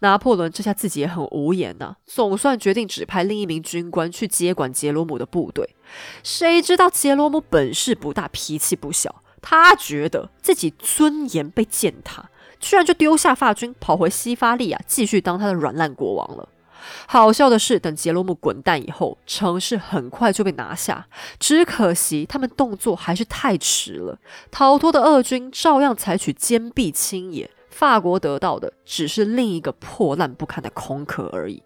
拿破仑这下自己也很无言呐，总算决定指派另一名军官去接管杰罗姆的部队。谁知道杰罗姆本事不大，脾气不小，他觉得自己尊严被践踏，居然就丢下法军，跑回西法利亚继续当他的软烂国王了。好笑的是，等杰罗姆滚蛋以后，城市很快就被拿下。只可惜他们动作还是太迟了，逃脱的俄军照样采取坚壁清野。法国得到的只是另一个破烂不堪的空壳而已。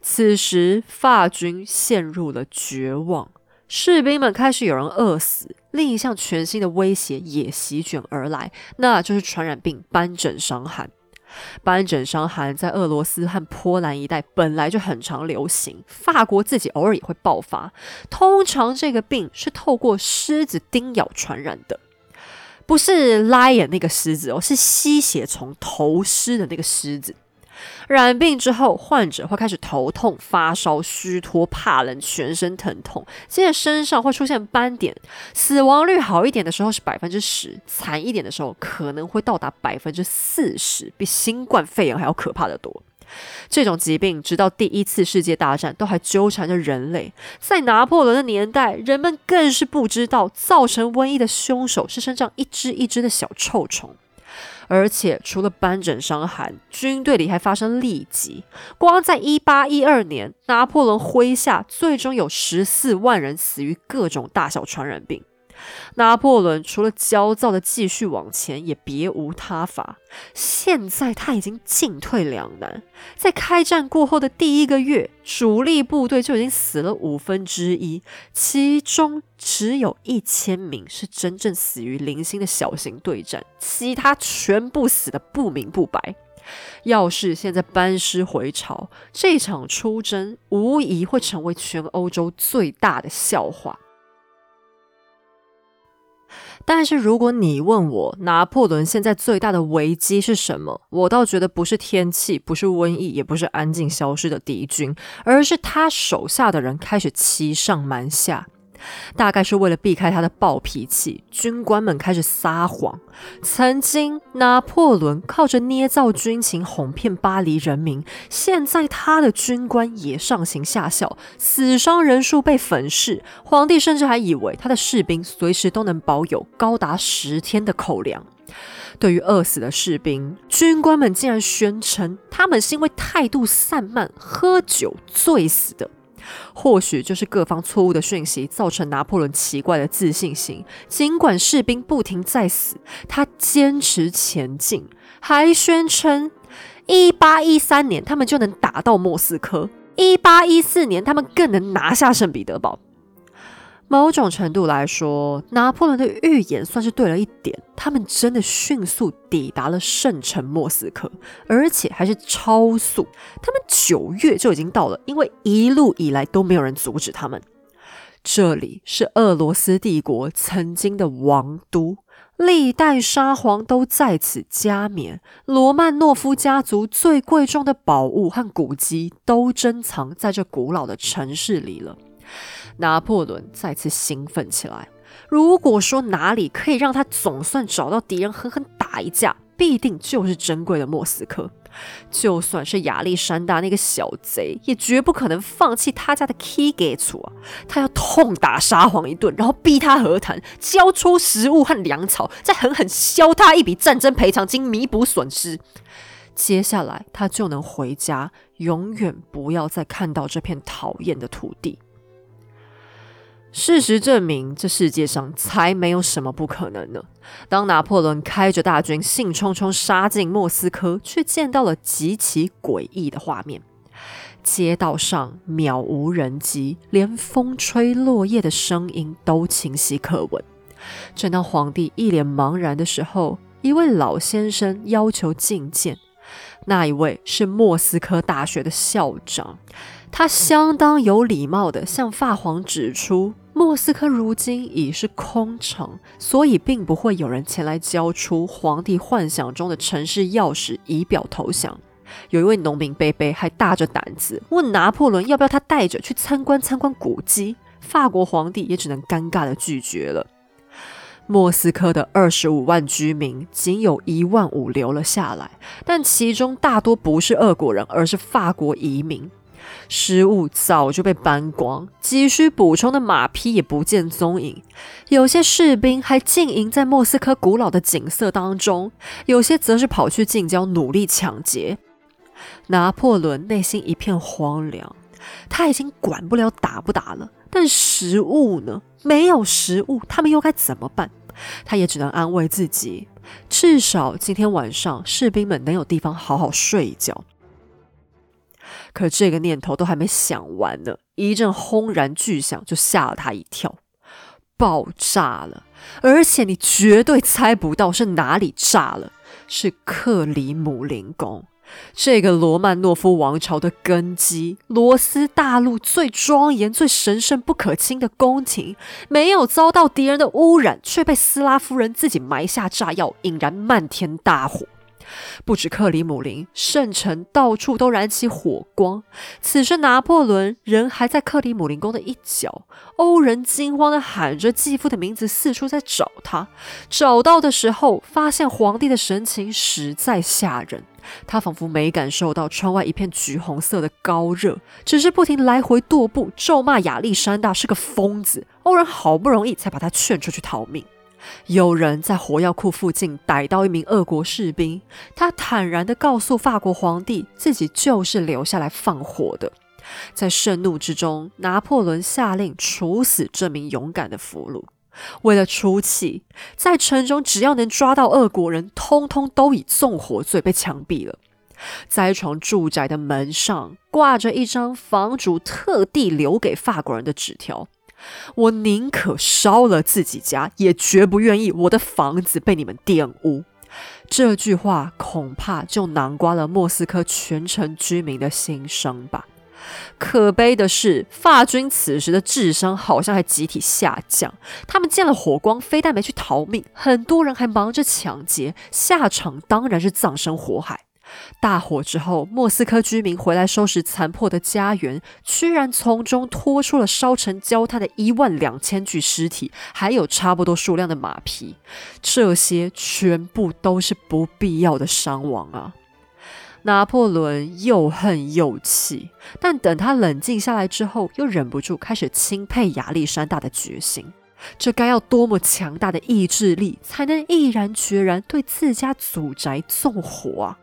此时，法军陷入了绝望，士兵们开始有人饿死。另一项全新的威胁也席卷而来，那就是传染病斑疹伤寒。斑疹伤寒在俄罗斯和波兰一带本来就很常流行，法国自己偶尔也会爆发。通常这个病是透过狮子叮咬传染的。不是 lion 那个狮子哦，是吸血虫头虱的那个狮子。染病之后，患者会开始头痛、发烧、虚脱、怕冷、全身疼痛，接着身上会出现斑点。死亡率好一点的时候是百分之十，惨一点的时候可能会到达百分之四十，比新冠肺炎还要可怕的多。这种疾病直到第一次世界大战都还纠缠着人类。在拿破仑的年代，人们更是不知道造成瘟疫的凶手是身上一只一只的小臭虫。而且，除了斑疹伤寒，军队里还发生痢疾。光在一八一二年，拿破仑麾下最终有十四万人死于各种大小传染病。拿破仑除了焦躁的继续往前，也别无他法。现在他已经进退两难。在开战过后的第一个月，主力部队就已经死了五分之一，其中只有一千名是真正死于零星的小型对战，其他全部死的不明不白。要是现在班师回朝，这场出征无疑会成为全欧洲最大的笑话。但是如果你问我拿破仑现在最大的危机是什么，我倒觉得不是天气，不是瘟疫，也不是安静消失的敌军，而是他手下的人开始欺上瞒下。大概是为了避开他的暴脾气，军官们开始撒谎。曾经拿破仑靠着捏造军情哄骗巴黎人民，现在他的军官也上行下效，死伤人数被粉饰。皇帝甚至还以为他的士兵随时都能保有高达十天的口粮。对于饿死的士兵，军官们竟然宣称他们是因为态度散漫、喝酒醉死的。或许就是各方错误的讯息造成拿破仑奇怪的自信心。尽管士兵不停在死，他坚持前进，还宣称一八一三年他们就能打到莫斯科，一八一四年他们更能拿下圣彼得堡。某种程度来说，拿破仑的预言算是对了一点。他们真的迅速抵达了圣城莫斯科，而且还是超速。他们九月就已经到了，因为一路以来都没有人阻止他们。这里是俄罗斯帝国曾经的王都，历代沙皇都在此加冕。罗曼诺夫家族最贵重的宝物和古籍都珍藏在这古老的城市里了。拿破仑再次兴奋起来。如果说哪里可以让他总算找到敌人狠狠打一架，必定就是珍贵的莫斯科。就算是亚历山大那个小贼，也绝不可能放弃他家的 key g a t 啊！他要痛打沙皇一顿，然后逼他和谈，交出食物和粮草，再狠狠削他一笔战争赔偿金，弥补损失。接下来他就能回家，永远不要再看到这片讨厌的土地。事实证明，这世界上才没有什么不可能呢。当拿破仑开着大军兴冲冲杀进莫斯科，却见到了极其诡异的画面：街道上渺无人迹，连风吹落叶的声音都清晰可闻。正当皇帝一脸茫然的时候，一位老先生要求觐见。那一位是莫斯科大学的校长，他相当有礼貌地向法皇指出，莫斯科如今已是空城，所以并不会有人前来交出皇帝幻想中的城市钥匙以表投降。有一位农民贝贝还大着胆子问拿破仑要不要他带着去参观参观古迹，法国皇帝也只能尴尬地拒绝了。莫斯科的二十五万居民，仅有一万五留了下来，但其中大多不是俄国人，而是法国移民。食物早就被搬光，急需补充的马匹也不见踪影。有些士兵还浸淫在莫斯科古老的景色当中，有些则是跑去近郊努力抢劫。拿破仑内心一片荒凉，他已经管不了打不打了，但食物呢？没有食物，他们又该怎么办？他也只能安慰自己，至少今天晚上士兵们能有地方好好睡一觉。可这个念头都还没想完呢，一阵轰然巨响就吓了他一跳，爆炸了！而且你绝对猜不到是哪里炸了，是克里姆林宫。这个罗曼诺夫王朝的根基，罗斯大陆最庄严、最神圣不可侵的宫廷，没有遭到敌人的污染，却被斯拉夫人自己埋下炸药，引燃漫天大火。不止克里姆林，圣城到处都燃起火光。此时，拿破仑人还在克里姆林宫的一角。欧人惊慌地喊着继父的名字，四处在找他。找到的时候，发现皇帝的神情实在吓人。他仿佛没感受到窗外一片橘红色的高热，只是不停来回踱步，咒骂亚历山大是个疯子。欧人好不容易才把他劝出去逃命。有人在火药库附近逮到一名俄国士兵，他坦然地告诉法国皇帝，自己就是留下来放火的。在盛怒之中，拿破仑下令处死这名勇敢的俘虏。为了出气，在城中只要能抓到俄国人，通通都以纵火罪被枪毙了。在一幢住宅的门上挂着一张房主特地留给法国人的纸条。我宁可烧了自己家，也绝不愿意我的房子被你们玷污。这句话恐怕就囊括了莫斯科全城居民的心声吧。可悲的是，法军此时的智商好像还集体下降。他们见了火光，非但没去逃命，很多人还忙着抢劫，下场当然是葬身火海。大火之后，莫斯科居民回来收拾残破的家园，居然从中拖出了烧成焦炭的一万两千具尸体，还有差不多数量的马匹。这些全部都是不必要的伤亡啊！拿破仑又恨又气，但等他冷静下来之后，又忍不住开始钦佩亚历山大的决心。这该要多么强大的意志力，才能毅然决然对自家祖宅纵火啊！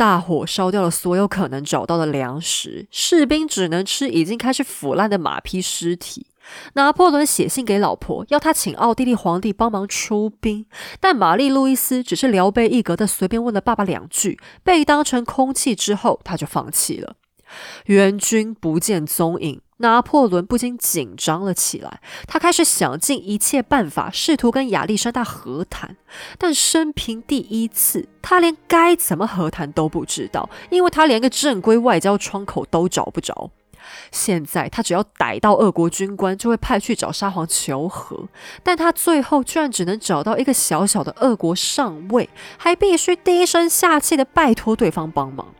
大火烧掉了所有可能找到的粮食，士兵只能吃已经开始腐烂的马匹尸体。拿破仑写信给老婆，要他请奥地利皇帝帮忙出兵，但玛丽路易斯只是聊备一格的随便问了爸爸两句，被当成空气之后，他就放弃了。援军不见踪影。拿破仑不禁紧张了起来，他开始想尽一切办法，试图跟亚历山大和谈。但生平第一次，他连该怎么和谈都不知道，因为他连个正规外交窗口都找不着。现在他只要逮到俄国军官，就会派去找沙皇求和。但他最后居然只能找到一个小小的俄国上尉，还必须低声下气的拜托对方帮忙。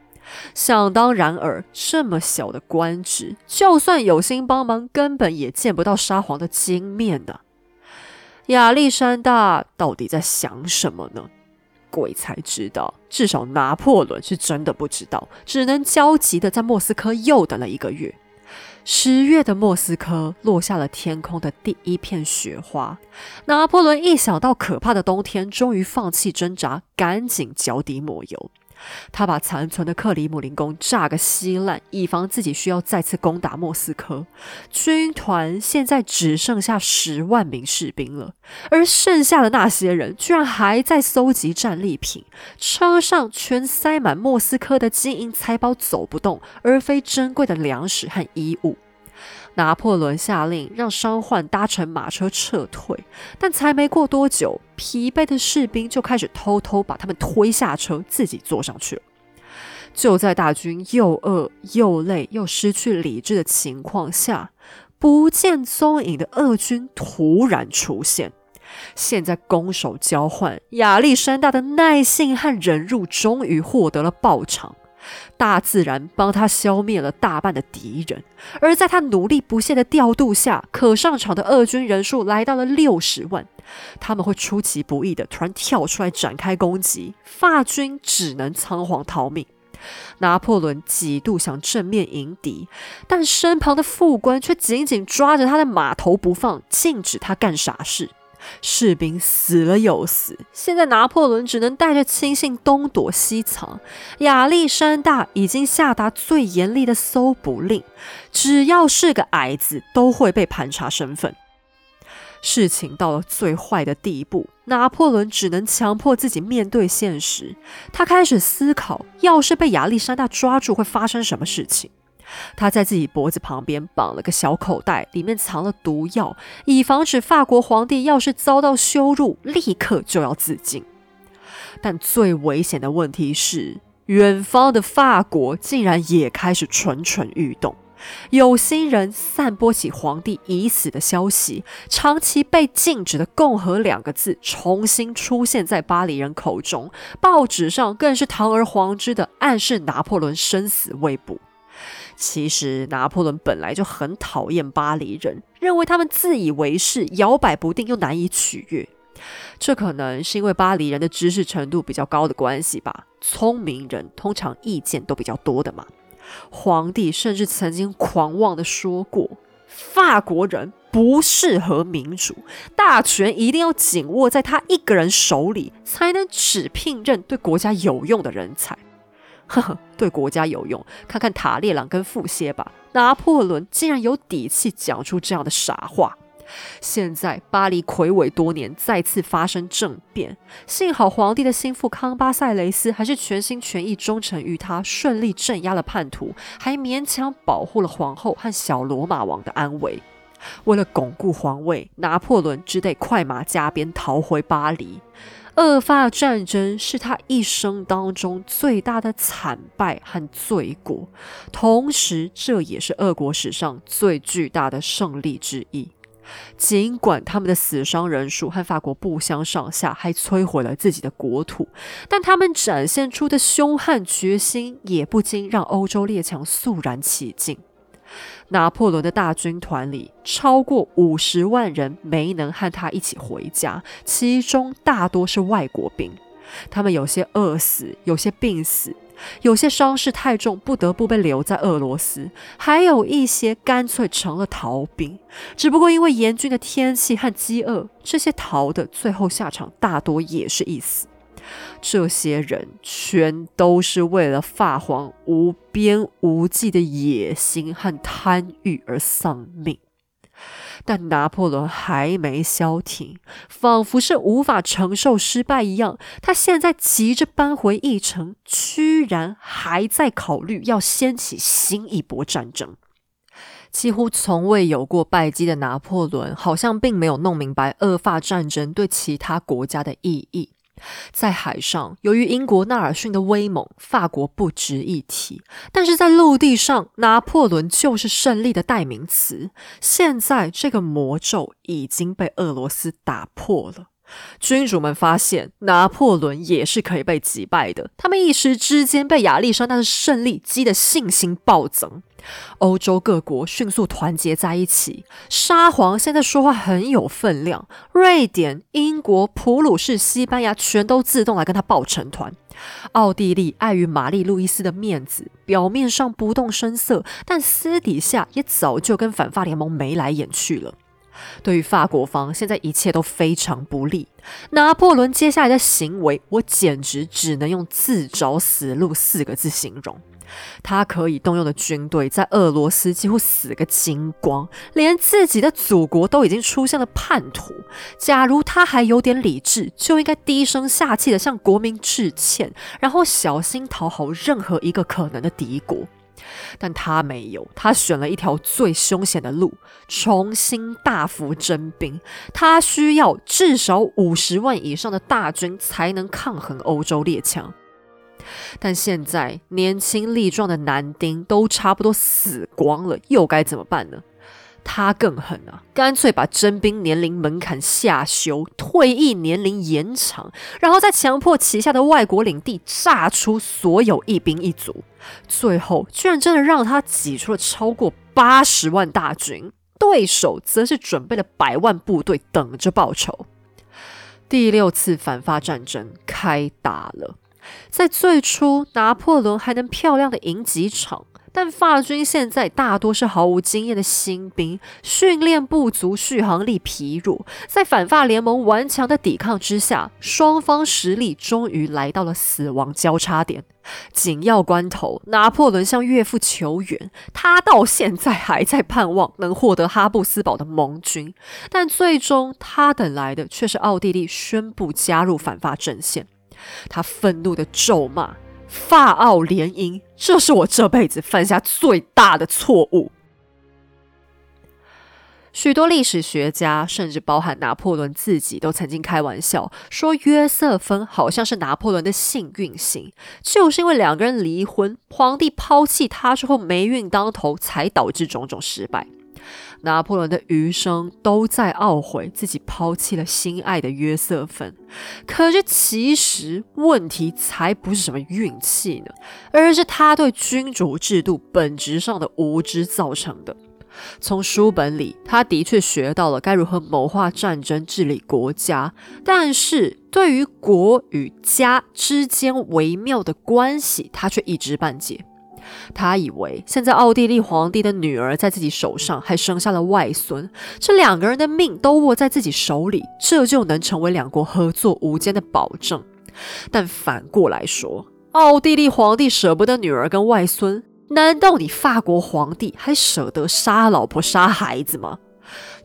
想当然尔，这么小的官职，就算有心帮忙，根本也见不到沙皇的金面的。亚历山大到底在想什么呢？鬼才知道，至少拿破仑是真的不知道，只能焦急的在莫斯科又等了一个月。十月的莫斯科落下了天空的第一片雪花。拿破仑一想到可怕的冬天，终于放弃挣扎，赶紧脚底抹油。他把残存的克里姆林宫炸个稀烂，以防自己需要再次攻打莫斯科。军团现在只剩下十万名士兵了，而剩下的那些人居然还在搜集战利品，车上全塞满莫斯科的金银财宝，走不动，而非珍贵的粮食和衣物。拿破仑下令让伤患搭乘马车撤退，但才没过多久，疲惫的士兵就开始偷偷把他们推下车，自己坐上去了。就在大军又饿又累又失去理智的情况下，不见踪影的俄军突然出现。现在攻守交换，亚历山大的耐性和忍辱终于获得了报偿。大自然帮他消灭了大半的敌人，而在他努力不懈的调度下，可上场的俄军人数来到了六十万。他们会出其不意的突然跳出来展开攻击，法军只能仓皇逃命。拿破仑几度想正面迎敌，但身旁的副官却紧紧抓着他的马头不放，禁止他干傻事。士兵死了又死，现在拿破仑只能带着亲信东躲西藏。亚历山大已经下达最严厉的搜捕令，只要是个矮子都会被盘查身份。事情到了最坏的地步，拿破仑只能强迫自己面对现实。他开始思考，要是被亚历山大抓住，会发生什么事情。他在自己脖子旁边绑了个小口袋，里面藏了毒药，以防止法国皇帝要是遭到羞辱，立刻就要自尽。但最危险的问题是，远方的法国竟然也开始蠢蠢欲动，有心人散播起皇帝已死的消息，长期被禁止的“共和”两个字重新出现在巴黎人口中，报纸上更是堂而皇之的暗示拿破仑生死未卜。其实拿破仑本来就很讨厌巴黎人，认为他们自以为是、摇摆不定又难以取悦。这可能是因为巴黎人的知识程度比较高的关系吧。聪明人通常意见都比较多的嘛。皇帝甚至曾经狂妄的说过：“法国人不适合民主，大权一定要紧握在他一个人手里，才能只聘任对国家有用的人才。”呵呵，对国家有用，看看塔列朗跟富歇吧。拿破仑竟然有底气讲出这样的傻话。现在巴黎魁伟多年再次发生政变，幸好皇帝的心腹康巴塞雷斯还是全心全意忠诚于他，顺利镇压了叛徒，还勉强保护了皇后和小罗马王的安危。为了巩固皇位，拿破仑只得快马加鞭逃回巴黎。俄法战争是他一生当中最大的惨败和罪过，同时这也是俄国史上最巨大的胜利之一。尽管他们的死伤人数和法国不相上下，还摧毁了自己的国土，但他们展现出的凶悍决心也不禁让欧洲列强肃然起敬。拿破仑的大军团里，超过五十万人没能和他一起回家，其中大多是外国兵。他们有些饿死，有些病死，有些伤势太重，不得不被留在俄罗斯，还有一些干脆成了逃兵。只不过因为严峻的天气和饥饿，这些逃的最后下场大多也是一死。这些人全都是为了法皇无边无际的野心和贪欲而丧命，但拿破仑还没消停，仿佛是无法承受失败一样。他现在急着搬回议城，居然还在考虑要掀起新一波战争。几乎从未有过败绩的拿破仑，好像并没有弄明白俄法战争对其他国家的意义。在海上，由于英国纳尔逊的威猛，法国不值一提；但是在陆地上，拿破仑就是胜利的代名词。现在，这个魔咒已经被俄罗斯打破了。君主们发现拿破仑也是可以被击败的，他们一时之间被亚历山大的胜利激得信心暴增。欧洲各国迅速团结在一起，沙皇现在说话很有分量。瑞典、英国、普鲁士、西班牙全都自动来跟他抱成团。奥地利碍于玛丽路易斯的面子，表面上不动声色，但私底下也早就跟反法联盟眉来眼去了。对于法国方，现在一切都非常不利。拿破仑接下来的行为，我简直只能用“自找死路”四个字形容。他可以动用的军队在俄罗斯几乎死个精光，连自己的祖国都已经出现了叛徒。假如他还有点理智，就应该低声下气的向国民致歉，然后小心讨好任何一个可能的敌国。但他没有，他选了一条最凶险的路，重新大幅征兵。他需要至少五十万以上的大军才能抗衡欧洲列强。但现在年轻力壮的男丁都差不多死光了，又该怎么办呢？他更狠啊，干脆把征兵年龄门槛下修，退役年龄延长，然后再强迫旗下的外国领地炸出所有一兵一卒，最后居然真的让他挤出了超过八十万大军，对手则是准备了百万部队等着报仇。第六次反法战争开打了。在最初，拿破仑还能漂亮的赢几场，但法军现在大多是毫无经验的新兵，训练不足，续航力疲弱。在反法联盟顽强的抵抗之下，双方实力终于来到了死亡交叉点。紧要关头，拿破仑向岳父求援，他到现在还在盼望能获得哈布斯堡的盟军，但最终他等来的却是奥地利宣布加入反法阵线。他愤怒的咒骂：“法奥联姻，这是我这辈子犯下最大的错误。”许多历史学家，甚至包含拿破仑自己，都曾经开玩笑说，约瑟芬好像是拿破仑的幸运星，就是因为两个人离婚，皇帝抛弃他之后霉运当头，才导致种种失败。拿破仑的余生都在懊悔自己抛弃了心爱的约瑟芬，可是其实问题才不是什么运气呢，而是他对君主制度本质上的无知造成的。从书本里，他的确学到了该如何谋划战争、治理国家，但是对于国与家之间微妙的关系，他却一知半解。他以为现在奥地利皇帝的女儿在自己手上，还生下了外孙，这两个人的命都握在自己手里，这就能成为两国合作无间的保证。但反过来说，奥地利皇帝舍不得女儿跟外孙，难道你法国皇帝还舍得杀老婆、杀孩子吗？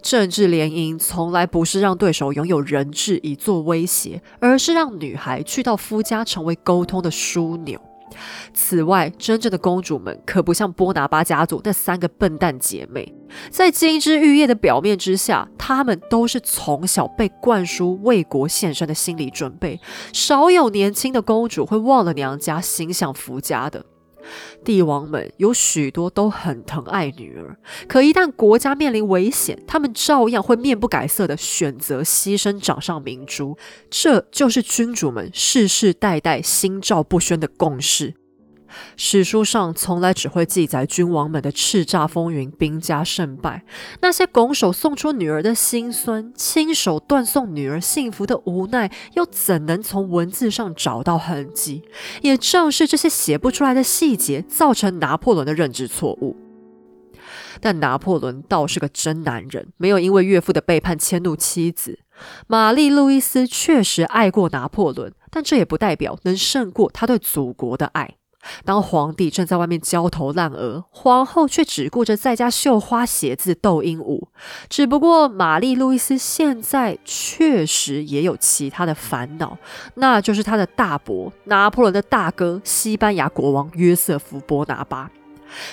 政治联姻从来不是让对手拥有人质以作威胁，而是让女孩去到夫家成为沟通的枢纽。此外，真正的公主们可不像波拿巴家族那三个笨蛋姐妹，在金枝玉叶的表面之下，她们都是从小被灌输为国献身的心理准备。少有年轻的公主会忘了娘家，心想夫家的。帝王们有许多都很疼爱女儿，可一旦国家面临危险，他们照样会面不改色的选择牺牲掌上明珠。这就是君主们世世代代心照不宣的共识。史书上从来只会记载君王们的叱咤风云、兵家胜败，那些拱手送出女儿的辛酸，亲手断送女儿幸福的无奈，又怎能从文字上找到痕迹？也正是这些写不出来的细节，造成拿破仑的认知错误。但拿破仑倒是个真男人，没有因为岳父的背叛迁怒妻子玛丽路易斯。确实爱过拿破仑，但这也不代表能胜过他对祖国的爱。当皇帝正在外面焦头烂额，皇后却只顾着在家绣花、写字、斗鹦鹉。只不过玛丽路易斯现在确实也有其他的烦恼，那就是他的大伯拿破仑的大哥西班牙国王约瑟夫·波拿巴。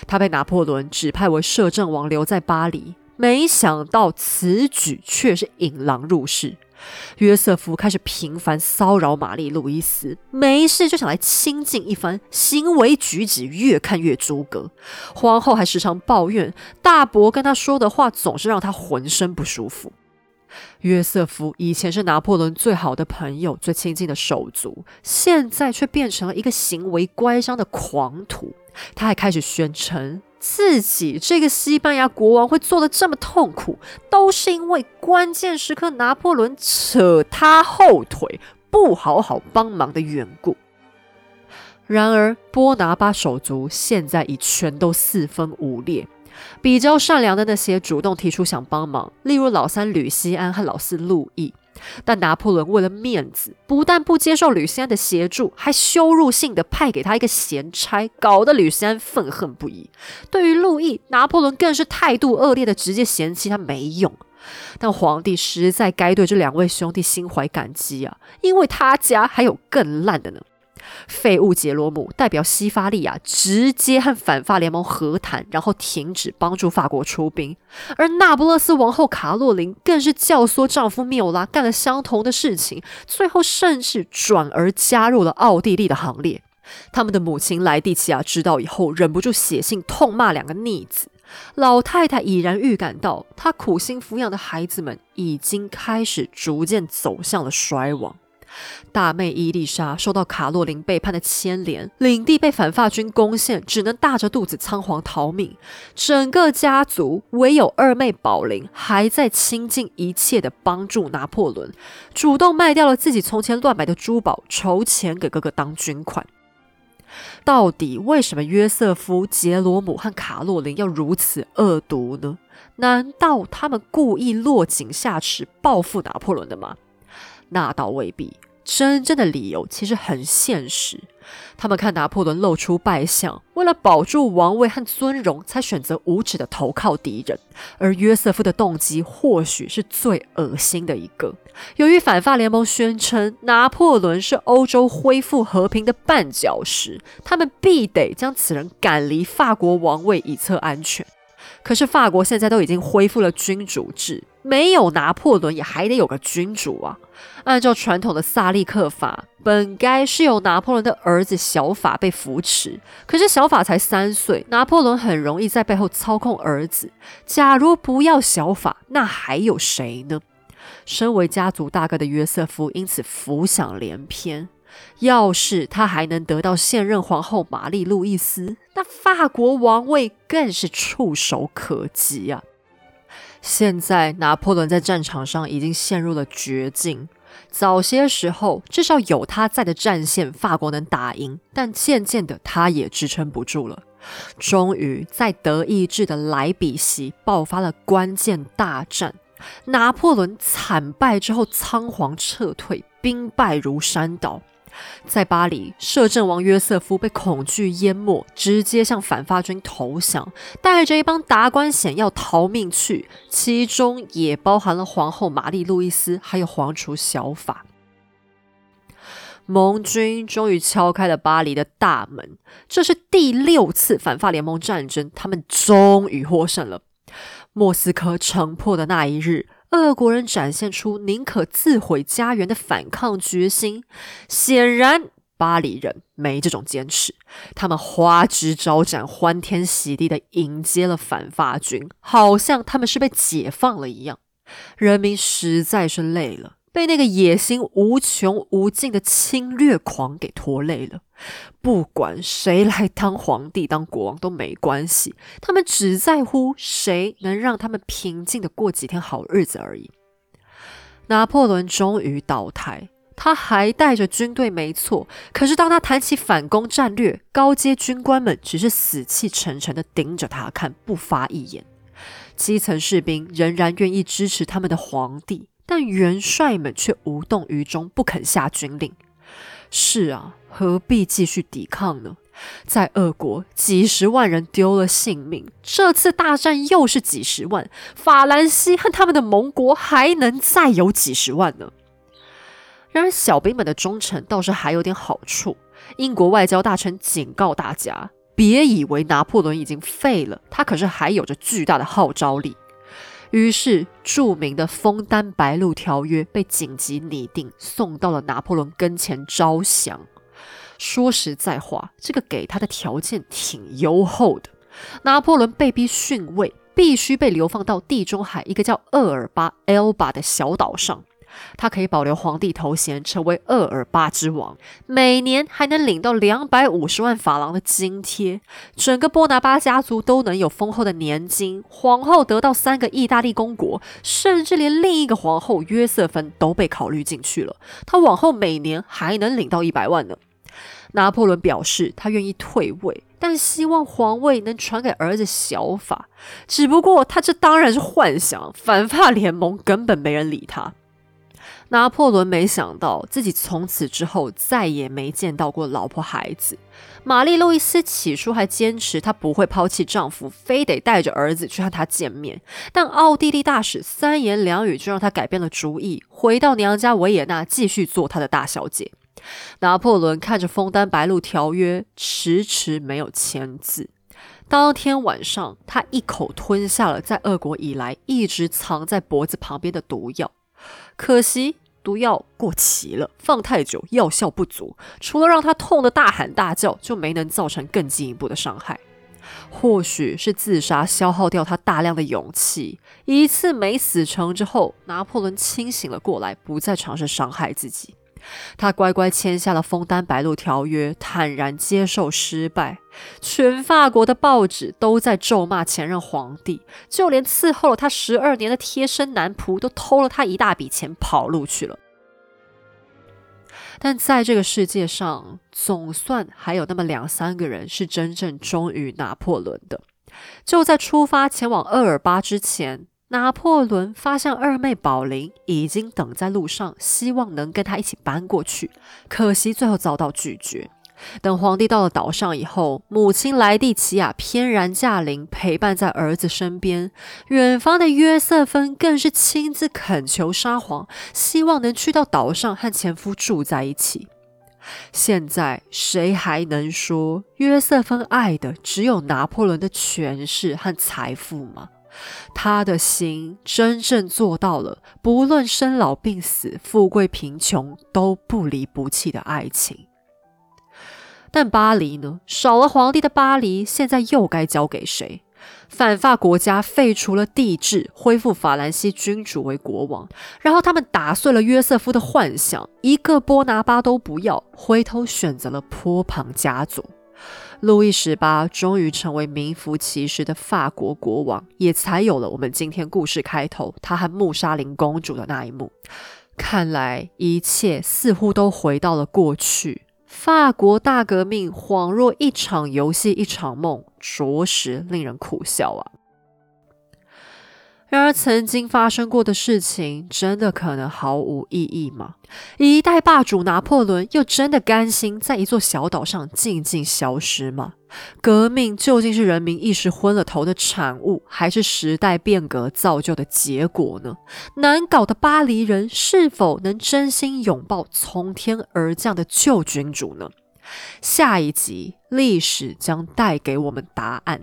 他被拿破仑指派为摄政王，留在巴黎。没想到此举却是引狼入室。约瑟夫开始频繁骚扰玛丽路易斯，没事就想来亲近一番，行为举止越看越诸葛。皇后还时常抱怨大伯跟他说的话总是让她浑身不舒服。约瑟夫以前是拿破仑最好的朋友、最亲近的手足，现在却变成了一个行为乖张的狂徒。他还开始宣称。自己这个西班牙国王会做的这么痛苦，都是因为关键时刻拿破仑扯他后腿，不好好帮忙的缘故。然而，波拿巴手足现在已全都四分五裂。比较善良的那些主动提出想帮忙，例如老三吕西安和老四路易。但拿破仑为了面子，不但不接受吕西安的协助，还羞辱性的派给他一个闲差，搞得吕西安愤恨不已。对于路易，拿破仑更是态度恶劣的直接嫌弃他没用。但皇帝实在该对这两位兄弟心怀感激啊，因为他家还有更烂的呢。废物杰罗姆代表西法利亚直接和反法联盟和谈，然后停止帮助法国出兵；而那不勒斯王后卡洛琳更是教唆丈夫缪拉干了相同的事情，最后甚至转而加入了奥地利的行列。他们的母亲莱蒂奇亚知道以后，忍不住写信痛骂两个逆子。老太太已然预感到，她苦心抚养的孩子们已经开始逐渐走向了衰亡。大妹伊丽莎受到卡洛琳背叛的牵连，领地被反法军攻陷，只能大着肚子仓皇逃命。整个家族唯有二妹宝琳还在倾尽一切的帮助拿破仑，主动卖掉了自己从前乱买的珠宝，筹钱给哥哥当军款。到底为什么约瑟夫、杰罗姆和卡洛琳要如此恶毒呢？难道他们故意落井下石报复拿破仑的吗？那倒未必，真正的理由其实很现实。他们看拿破仑露出败相，为了保住王位和尊荣，才选择无耻的投靠敌人。而约瑟夫的动机或许是最恶心的一个。由于反法联盟宣称拿破仑是欧洲恢复和平的绊脚石，他们必得将此人赶离法国王位以策安全。可是法国现在都已经恢复了君主制，没有拿破仑也还得有个君主啊。按照传统的萨利克法，本该是由拿破仑的儿子小法被扶持。可是小法才三岁，拿破仑很容易在背后操控儿子。假如不要小法，那还有谁呢？身为家族大哥的约瑟夫因此浮想联翩。要是他还能得到现任皇后玛丽路易斯，那法国王位更是触手可及啊！现在拿破仑在战场上已经陷入了绝境。早些时候，至少有他在的战线，法国能打赢。但渐渐的，他也支撑不住了。终于，在德意志的莱比锡爆发了关键大战。拿破仑惨败之后，仓皇撤退，兵败如山倒。在巴黎，摄政王约瑟夫被恐惧淹没，直接向反法军投降，带着一帮达官显要逃命去，其中也包含了皇后玛丽路易斯，还有皇储小法。盟军终于敲开了巴黎的大门，这是第六次反法联盟战争，他们终于获胜了。莫斯科城破的那一日。俄国人展现出宁可自毁家园的反抗决心。显然，巴黎人没这种坚持。他们花枝招展、欢天喜地的迎接了反法军，好像他们是被解放了一样。人民实在是累了。被那个野心无穷无尽的侵略狂给拖累了。不管谁来当皇帝、当国王都没关系，他们只在乎谁能让他们平静的过几天好日子而已。拿破仑终于倒台，他还带着军队，没错。可是当他谈起反攻战略，高阶军官们只是死气沉沉的盯着他看，不发一言。基层士兵仍然愿意支持他们的皇帝。但元帅们却无动于衷，不肯下军令。是啊，何必继续抵抗呢？在俄国，几十万人丢了性命，这次大战又是几十万。法兰西和他们的盟国还能再有几十万呢？然而，小兵们的忠诚倒是还有点好处。英国外交大臣警告大家：别以为拿破仑已经废了，他可是还有着巨大的号召力。于是，著名的《枫丹白露条约》被紧急拟定，送到了拿破仑跟前招降。说实在话，这个给他的条件挺优厚的。拿破仑被逼逊位，必须被流放到地中海一个叫厄尔巴 （Elba） 的小岛上。他可以保留皇帝头衔，成为厄尔巴之王，每年还能领到两百五十万法郎的津贴。整个波拿巴家族都能有丰厚的年金，皇后得到三个意大利公国，甚至连另一个皇后约瑟芬都被考虑进去了。他往后每年还能领到一百万呢。拿破仑表示他愿意退位，但希望皇位能传给儿子小法。只不过他这当然是幻想，反法联盟根本没人理他。拿破仑没想到自己从此之后再也没见到过老婆孩子。玛丽·路易斯起初还坚持她不会抛弃丈夫，非得带着儿子去和他见面。但奥地利大使三言两语就让她改变了主意，回到娘家维也纳继续做她的大小姐。拿破仑看着《枫丹白露条约》，迟迟没有签字。当天晚上，他一口吞下了在俄国以来一直藏在脖子旁边的毒药，可惜。毒药过期了，放太久药效不足，除了让他痛得大喊大叫，就没能造成更进一步的伤害。或许是自杀消耗掉他大量的勇气，一次没死成之后，拿破仑清醒了过来，不再尝试伤害自己。他乖乖签下了《枫丹白露条约》，坦然接受失败。全法国的报纸都在咒骂前任皇帝，就连伺候了他十二年的贴身男仆都偷了他一大笔钱跑路去了。但在这个世界上，总算还有那么两三个人是真正忠于拿破仑的。就在出发前往厄尔巴之前。拿破仑发现二妹宝琳已经等在路上，希望能跟他一起搬过去，可惜最后遭到拒绝。等皇帝到了岛上以后，母亲莱蒂奇亚翩然驾临，陪伴在儿子身边。远方的约瑟芬更是亲自恳求沙皇，希望能去到岛上和前夫住在一起。现在谁还能说约瑟芬爱的只有拿破仑的权势和财富吗？他的心真正做到了，不论生老病死、富贵贫穷，都不离不弃的爱情。但巴黎呢？少了皇帝的巴黎，现在又该交给谁？反法国家废除了帝制，恢复法兰西君主为国王，然后他们打碎了约瑟夫的幻想，一个波拿巴都不要，回头选择了波旁家族。路易十八终于成为名副其实的法国国王，也才有了我们今天故事开头他和穆莎琳公主的那一幕。看来一切似乎都回到了过去，法国大革命恍若一场游戏，一场梦，着实令人苦笑啊。然而，曾经发生过的事情，真的可能毫无意义吗？一代霸主拿破仑又真的甘心在一座小岛上静静消失吗？革命究竟是人民一时昏了头的产物，还是时代变革造就的结果呢？难搞的巴黎人是否能真心拥抱从天而降的旧君主呢？下一集，历史将带给我们答案。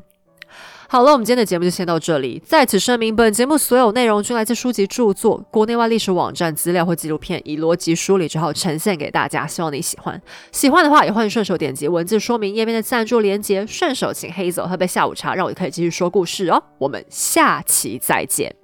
好了，我们今天的节目就先到这里。在此声明，本节目所有内容均来自书籍著作、国内外历史网站资料或纪录片，以逻辑梳理之后呈现给大家。希望你喜欢，喜欢的话也欢迎顺手点击文字说明页面的赞助连接，顺手请黑走喝杯下午茶，让我可以继续说故事哦。我们下期再见。